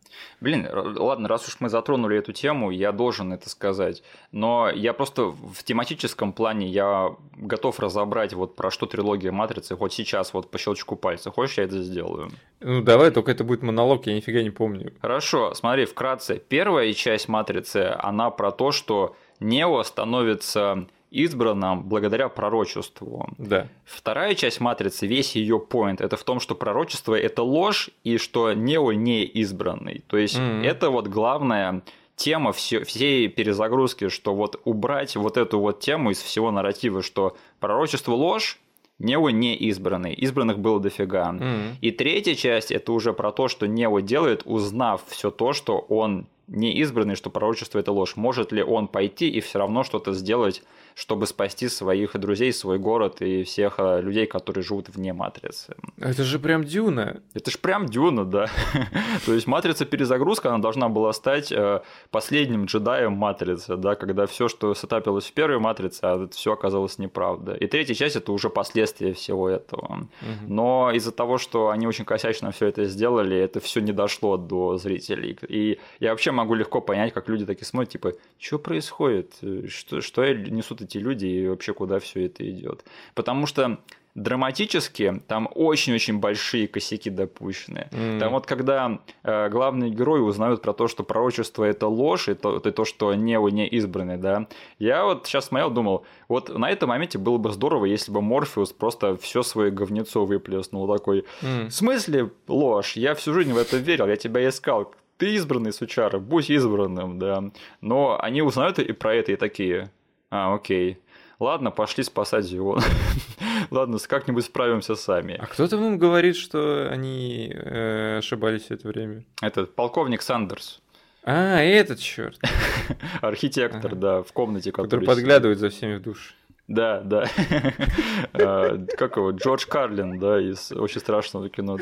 Блин, ладно, раз уж мы затронули эту тему, я должен это сказать. Но я просто в тематическом плане я готов разобрать вот про что трилогия Матрицы хоть сейчас вот по щелчку пальца. Хочешь, я это сделаю?
Ну давай, только это будет монолог, я нифига не помню.
Хорошо, смотри, вкратце. Первая часть Матрицы, она про то, что Нео становится избранном благодаря пророчеству.
Да.
Вторая часть матрицы, весь ее поинт, это в том, что пророчество это ложь и что Нео не избранный. То есть mm-hmm. это вот главная тема все, всей перезагрузки, что вот убрать вот эту вот тему из всего нарратива, что пророчество ложь, Нео не избранный. Избранных было дофига.
Mm-hmm.
И третья часть это уже про то, что Нео делает, узнав все то, что он не избранный, что пророчество это ложь. Может ли он пойти и все равно что-то сделать чтобы спасти своих друзей, свой город и всех э, людей, которые живут вне матрицы.
Это же прям Дюна.
Это же прям Дюна, да. То есть матрица перезагрузка, она должна была стать э, последним джедаем матрицы, да, когда все, что сетапилось в первой матрице, а это все оказалось неправда. И третья часть это уже последствия всего этого. Но из-за того, что они очень косячно все это сделали, это все не дошло до зрителей. И я вообще могу легко понять, как люди такие смотрят, типа, что происходит, что, что я эти люди и вообще куда все это идет. Потому что драматически там очень-очень большие косяки допущены.
Mm.
Там вот когда э, главные герои узнают про то, что пророчество это ложь, и то, и то что Нео не избранный, да, я вот сейчас смотрел, думал, вот на этом моменте было бы здорово, если бы Морфеус просто все свое говнецо выплеснул такой,
mm.
в смысле ложь? Я всю жизнь в это верил, я тебя искал, ты избранный, сучара, будь избранным, да. Но они узнают и про это и такие, а, окей. Ладно, пошли спасать его. Ладно, как-нибудь справимся сами.
А кто-то нам говорит, что они э, ошибались это время.
Этот полковник Сандерс.
А, этот черт.
Архитектор, да, в комнате,
который подглядывает за всеми в душ.
Да, да. А, как его? Джордж Карлин, да, из очень страшного кино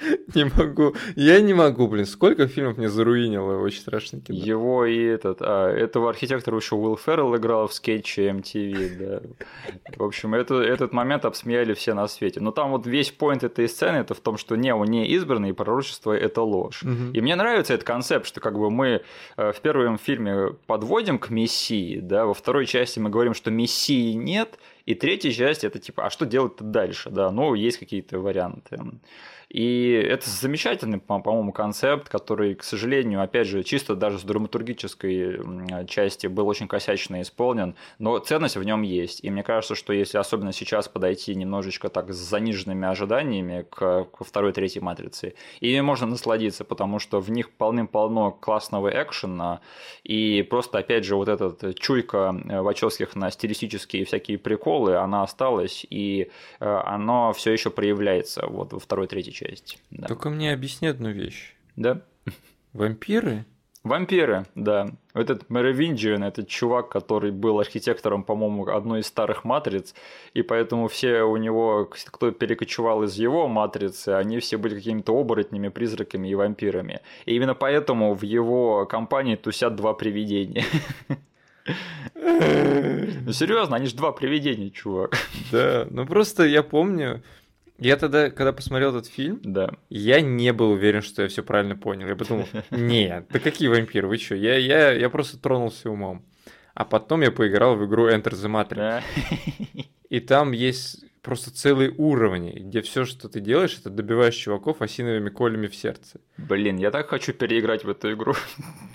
Не могу. Я не могу, блин. Сколько фильмов мне заруинило очень страшно кино.
Его и этот... А, этого архитектора еще Уилл Феррелл играл в скетче MTV, да. В общем, это, этот момент обсмеяли все на свете. Но там вот весь поинт этой сцены это в том, что Нео не избранный, и пророчество – это ложь.
Угу.
И мне нравится этот концепт, что как бы мы э, в первом фильме подводим к Мессии, да, во второй части мы говорим, что Мессии нет, и третья часть это типа, а что делать дальше, да, ну, есть какие-то варианты. И это замечательный, по-моему, концепт, который, к сожалению, опять же, чисто даже с драматургической части был очень косячно исполнен, но ценность в нем есть. И мне кажется, что если особенно сейчас подойти немножечко так с заниженными ожиданиями к, второй, третьей матрице, ими можно насладиться, потому что в них полным-полно классного экшена, и просто, опять же, вот этот чуйка Вачовских на стилистические всякие приколы, она осталась, и э, оно все еще проявляется вот во второй, третьей части. Да.
Только мне объясни одну вещь.
Да?
Вампиры
Вампиры, да. Этот Меровинджиан, этот чувак, который был архитектором, по-моему, одной из старых матриц, и поэтому все у него, кто перекочевал из его матрицы, они все были какими-то оборотнями, призраками и вампирами. И именно поэтому в его компании тусят два привидения. Ну серьезно, они же два привидения, чувак.
Да, ну просто я помню, я тогда, когда посмотрел этот фильм,
да.
я не был уверен, что я все правильно понял. Я подумал, нет, да какие вампиры, вы что? Я, я, я просто тронулся умом. А потом я поиграл в игру Enter the Matrix. Да. И там есть просто целые уровни, где все, что ты делаешь, это добиваешь чуваков осиновыми колями в сердце.
Блин, я так хочу переиграть в эту игру.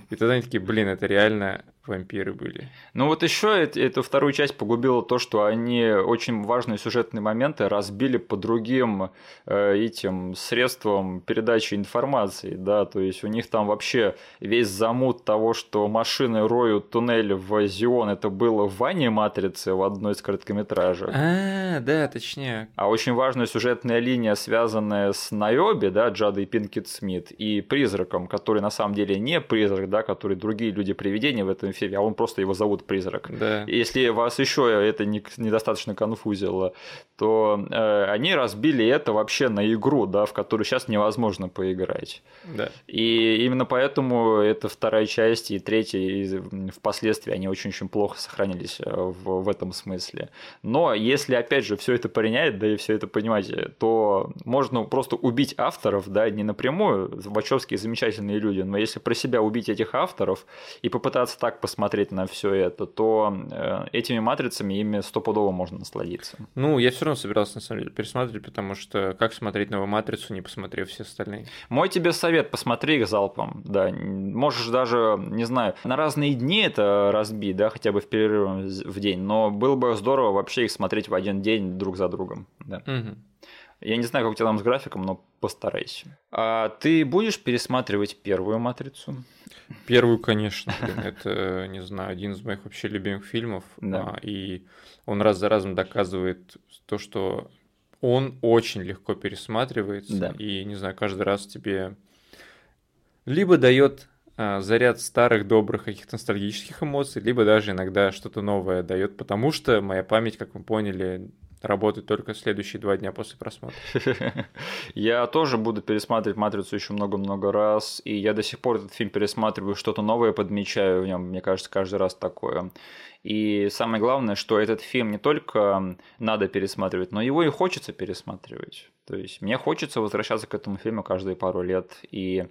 И тогда они такие, блин, это реально вампиры были.
Ну вот еще эту вторую часть погубило то, что они очень важные сюжетные моменты разбили по другим э, этим средствам передачи информации, да, то есть у них там вообще весь замут того, что машины роют туннель в Зион, это было в Ване Матрице в одной из короткометражек.
А, да, точнее.
А очень важная сюжетная линия, связанная с Найоби, да, Джадой Пинкет Смит, и призраком, который на самом деле не призрак, да, который другие люди-привидения в этом этом фильме, а он просто его зовут Призрак.
Да.
Если вас еще это не, недостаточно конфузило, то э, они разбили это вообще на игру, да, в которую сейчас невозможно поиграть.
Да.
И именно поэтому эта вторая часть и третья и впоследствии они очень-очень плохо сохранились э, в, в этом смысле. Но если опять же все это принять, да и все это понимать, то можно просто убить авторов, да, не напрямую, Вачовские замечательные люди, но если про себя убить этих авторов и попытаться так посмотреть на все это, то э, этими матрицами ими стопудово можно насладиться.
Ну, я все равно собирался на самом деле пересматривать, потому что как смотреть новую матрицу, не посмотрев все остальные?
Мой тебе совет, посмотри их залпом, да. Можешь даже, не знаю, на разные дни это разбить, да, хотя бы в перерыв в день, но было бы здорово вообще их смотреть в один день друг за другом. Да.
Угу.
Я не знаю, как у тебя там с графиком, но постарайся. А ты будешь пересматривать первую матрицу?
Первую, конечно. Это, не знаю, один из моих вообще любимых фильмов.
Да.
А, и он раз за разом доказывает то, что он очень легко пересматривается.
Да.
И, не знаю, каждый раз тебе либо дает а, заряд старых добрых каких-то ностальгических эмоций, либо даже иногда что-то новое дает, потому что моя память, как вы поняли, работать только следующие два дня после просмотра.
Я тоже буду пересматривать «Матрицу» еще много-много раз, и я до сих пор этот фильм пересматриваю, что-то новое подмечаю в нем, мне кажется, каждый раз такое. И самое главное, что этот фильм не только надо пересматривать, но его и хочется пересматривать. То есть мне хочется возвращаться к этому фильму каждые пару лет, и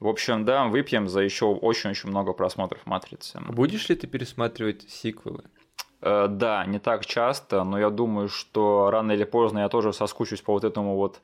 в общем, да, выпьем за еще очень-очень много просмотров «Матрицы».
Будешь ли ты пересматривать сиквелы?
Э, да, не так часто, но я думаю, что рано или поздно я тоже соскучусь по вот этому вот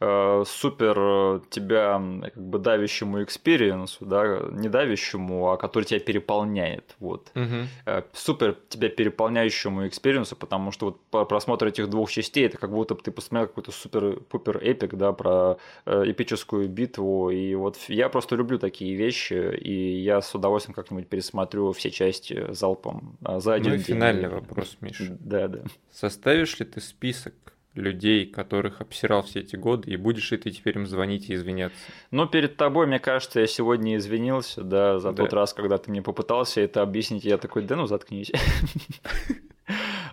э, супер э, тебя как бы давящему experience у, да, не давящему, а который тебя переполняет, вот.
Угу.
Э, супер тебя переполняющему experience у, потому что вот просмотр этих двух частей, это как будто ты посмотрел какой-то супер-пупер epic, да, про э, эпическую битву, и вот я просто люблю такие вещи, и я с удовольствием как-нибудь пересмотрю все части залпом за один
ну,
день.
Финальный вопрос, Миша.
Да, да.
Составишь ли ты список людей, которых обсирал все эти годы, и будешь ли ты теперь им звонить и извиняться?
Ну, перед тобой, мне кажется, я сегодня извинился, да, за да. тот раз, когда ты мне попытался это объяснить, я такой, да ну, заткнись.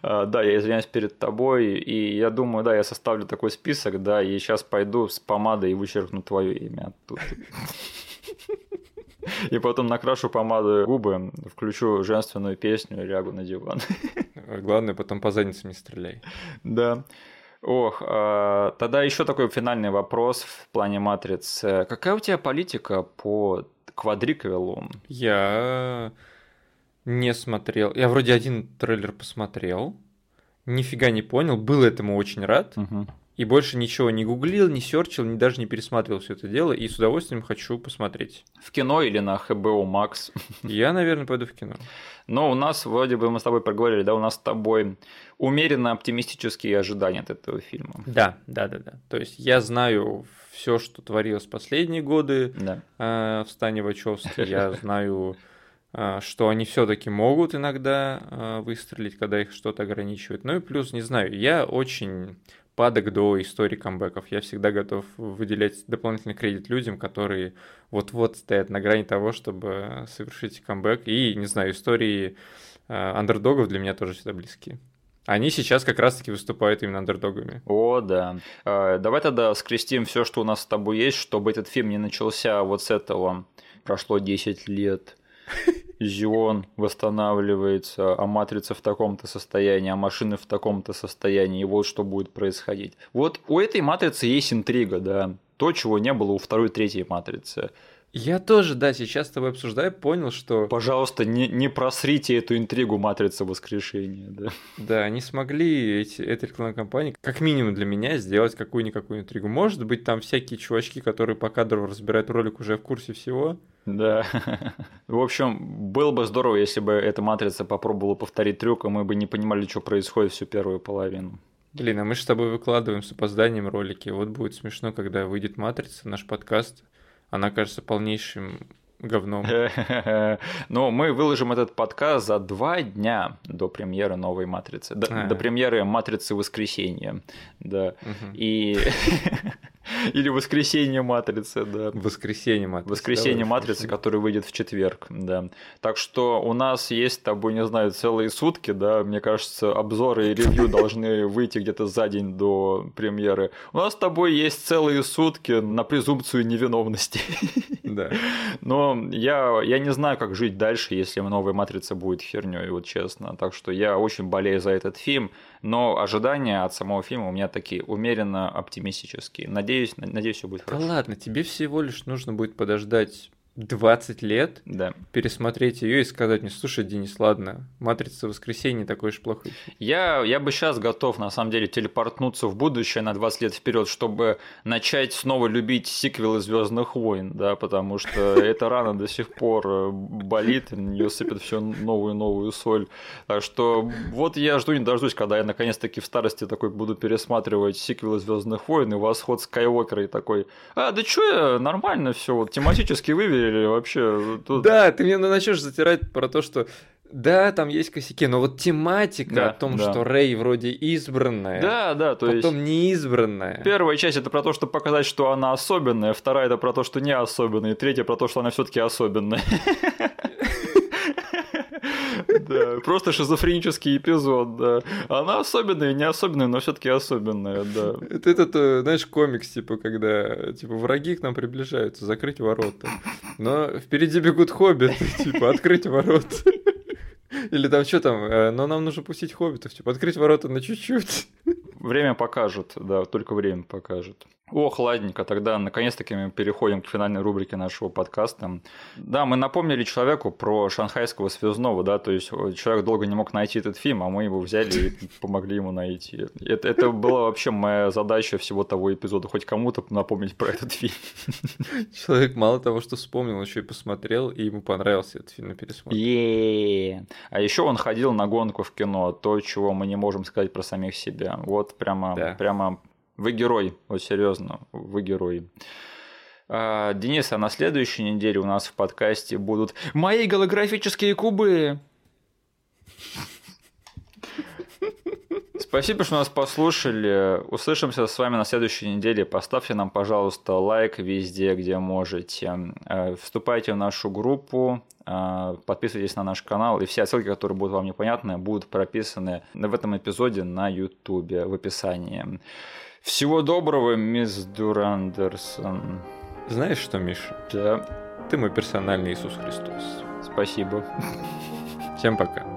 А, да, я извиняюсь перед тобой, и я думаю, да, я составлю такой список, да, и сейчас пойду с помадой и вычеркну твое имя оттуда. И потом накрашу помадой губы, включу женственную песню и лягу на диван.
Главное, потом по заднице не стреляй.
Да. Ох, а, тогда еще такой финальный вопрос в плане матриц. Какая у тебя политика по квадриквелу?
Я не смотрел. Я вроде один трейлер посмотрел. Нифига не понял. Был этому очень рад.
Угу.
И больше ничего не гуглил, не серчил, ни даже не пересматривал все это дело. И с удовольствием хочу посмотреть.
В кино или на HBO Max?
Я, наверное, пойду в кино.
Но у нас, вроде бы мы с тобой проговорили, да, у нас с тобой умеренно оптимистические ожидания от этого фильма.
Да, да, да, да. То есть я знаю все, что творилось последние годы
да.
э, в стане Вачовски. Я знаю а, что они все-таки могут иногда а, выстрелить, когда их что-то ограничивает. Ну и плюс, не знаю, я очень падок до истории камбэков. Я всегда готов выделять дополнительный кредит людям, которые вот-вот стоят на грани того, чтобы совершить камбэк. И, не знаю, истории андердогов для меня тоже всегда близкие. Они сейчас как раз-таки выступают именно андердогами.
О, да. Давай тогда скрестим все, что у нас с тобой есть, чтобы этот фильм не начался вот с этого. Прошло 10 лет Зион восстанавливается, а матрица в таком-то состоянии, а машины в таком-то состоянии, и вот что будет происходить. Вот у этой матрицы есть интрига, да, то, чего не было у второй, третьей матрицы.
Я тоже, да, сейчас с тобой обсуждаю, понял, что...
Пожалуйста, не, не просрите эту интригу Матрицы Воскрешения, да.
Да, они смогли, эти, эта рекламная компания, как минимум для меня, сделать какую-никакую интригу. Может быть, там всякие чувачки, которые по кадру разбирают ролик, уже в курсе всего.
Да. В общем, было бы здорово, если бы эта матрица попробовала повторить трюк, и мы бы не понимали, что происходит всю первую половину.
Блин, а мы же с тобой выкладываем с опозданием ролики. Вот будет смешно, когда выйдет матрица, наш подкаст она кажется полнейшим говном.
Но мы выложим этот подкаст за два дня до премьеры новой матрицы. До, а. до премьеры матрицы воскресенья. Да. И Или воскресенье матрицы, да.
Воскресенье матрицы.
Воскресенье да, матрицы, который выйдет в четверг, да. Так что у нас есть с тобой, не знаю, целые сутки, да, мне кажется, обзоры и ревью должны выйти где-то за день до премьеры. У нас с тобой есть целые сутки на презумпцию невиновности.
Да.
Но я, я не знаю, как жить дальше, если новая матрица будет херней, вот честно. Так что я очень болею за этот фильм. Но ожидания от самого фильма у меня такие умеренно оптимистические. Надеюсь, надеюсь, все будет
хорошо. Да ладно, тебе всего лишь нужно будет подождать 20 лет,
да.
пересмотреть ее и сказать мне, слушай, Денис, ладно, «Матрица воскресенья» такой уж плохой.
Я, я бы сейчас готов, на самом деле, телепортнуться в будущее на 20 лет вперед, чтобы начать снова любить сиквелы Звездных войн, да, потому что эта рана до сих пор э, болит, на нее сыпет все новую и новую соль. Так что вот я жду не дождусь, когда я наконец-таки в старости такой буду пересматривать сиквелы Звездных войн и восход Скайуокера и такой, а, да что я, нормально все, вот тематически вывели или вообще...
Тут... Да, ты мне начнешь затирать про то, что да, там есть косяки, но вот тематика да, о том, да. что Рэй вроде избранная,
да, да, то
потом
есть
неизбранная.
Первая часть это про то, чтобы показать, что она особенная, вторая это про то, что не особенная, и третья про то, что она все-таки особенная. Да, просто шизофренический эпизод, да. Она особенная, не особенная, но все-таки особенная, да.
Это этот, э, знаешь, комикс, типа, когда типа враги к нам приближаются, закрыть ворота. Но впереди бегут хоббиты, типа, открыть ворота. Или там что там, э, но нам нужно пустить хоббитов, типа, открыть ворота на чуть-чуть.
Время покажет, да, только время покажет. Ох, ладненько, тогда наконец-таки мы переходим к финальной рубрике нашего подкаста. Да, мы напомнили человеку про шанхайского связного, да, то есть человек долго не мог найти этот фильм, а мы его взяли и помогли ему найти. Это, это была вообще моя задача всего того эпизода, хоть кому-то напомнить про этот фильм.
Человек мало того, что вспомнил, еще и посмотрел, и ему понравился этот фильм на пересмотре.
А еще он ходил на гонку в кино, то, чего мы не можем сказать про самих себя. Вот прямо, да. прямо вы герой, вот серьезно, вы герой. А, Денис, а на следующей неделе у нас в подкасте будут мои голографические кубы. Спасибо, что нас послушали. Услышимся с вами на следующей неделе. Поставьте нам, пожалуйста, лайк везде, где можете. А, вступайте в нашу группу, а, подписывайтесь на наш канал, и все ссылки, которые будут вам непонятны, будут прописаны в этом эпизоде на YouTube в описании. Всего доброго, мисс Дурандерсон.
Знаешь что, Миша?
Да.
Ты мой персональный Иисус Христос.
Спасибо.
Всем пока.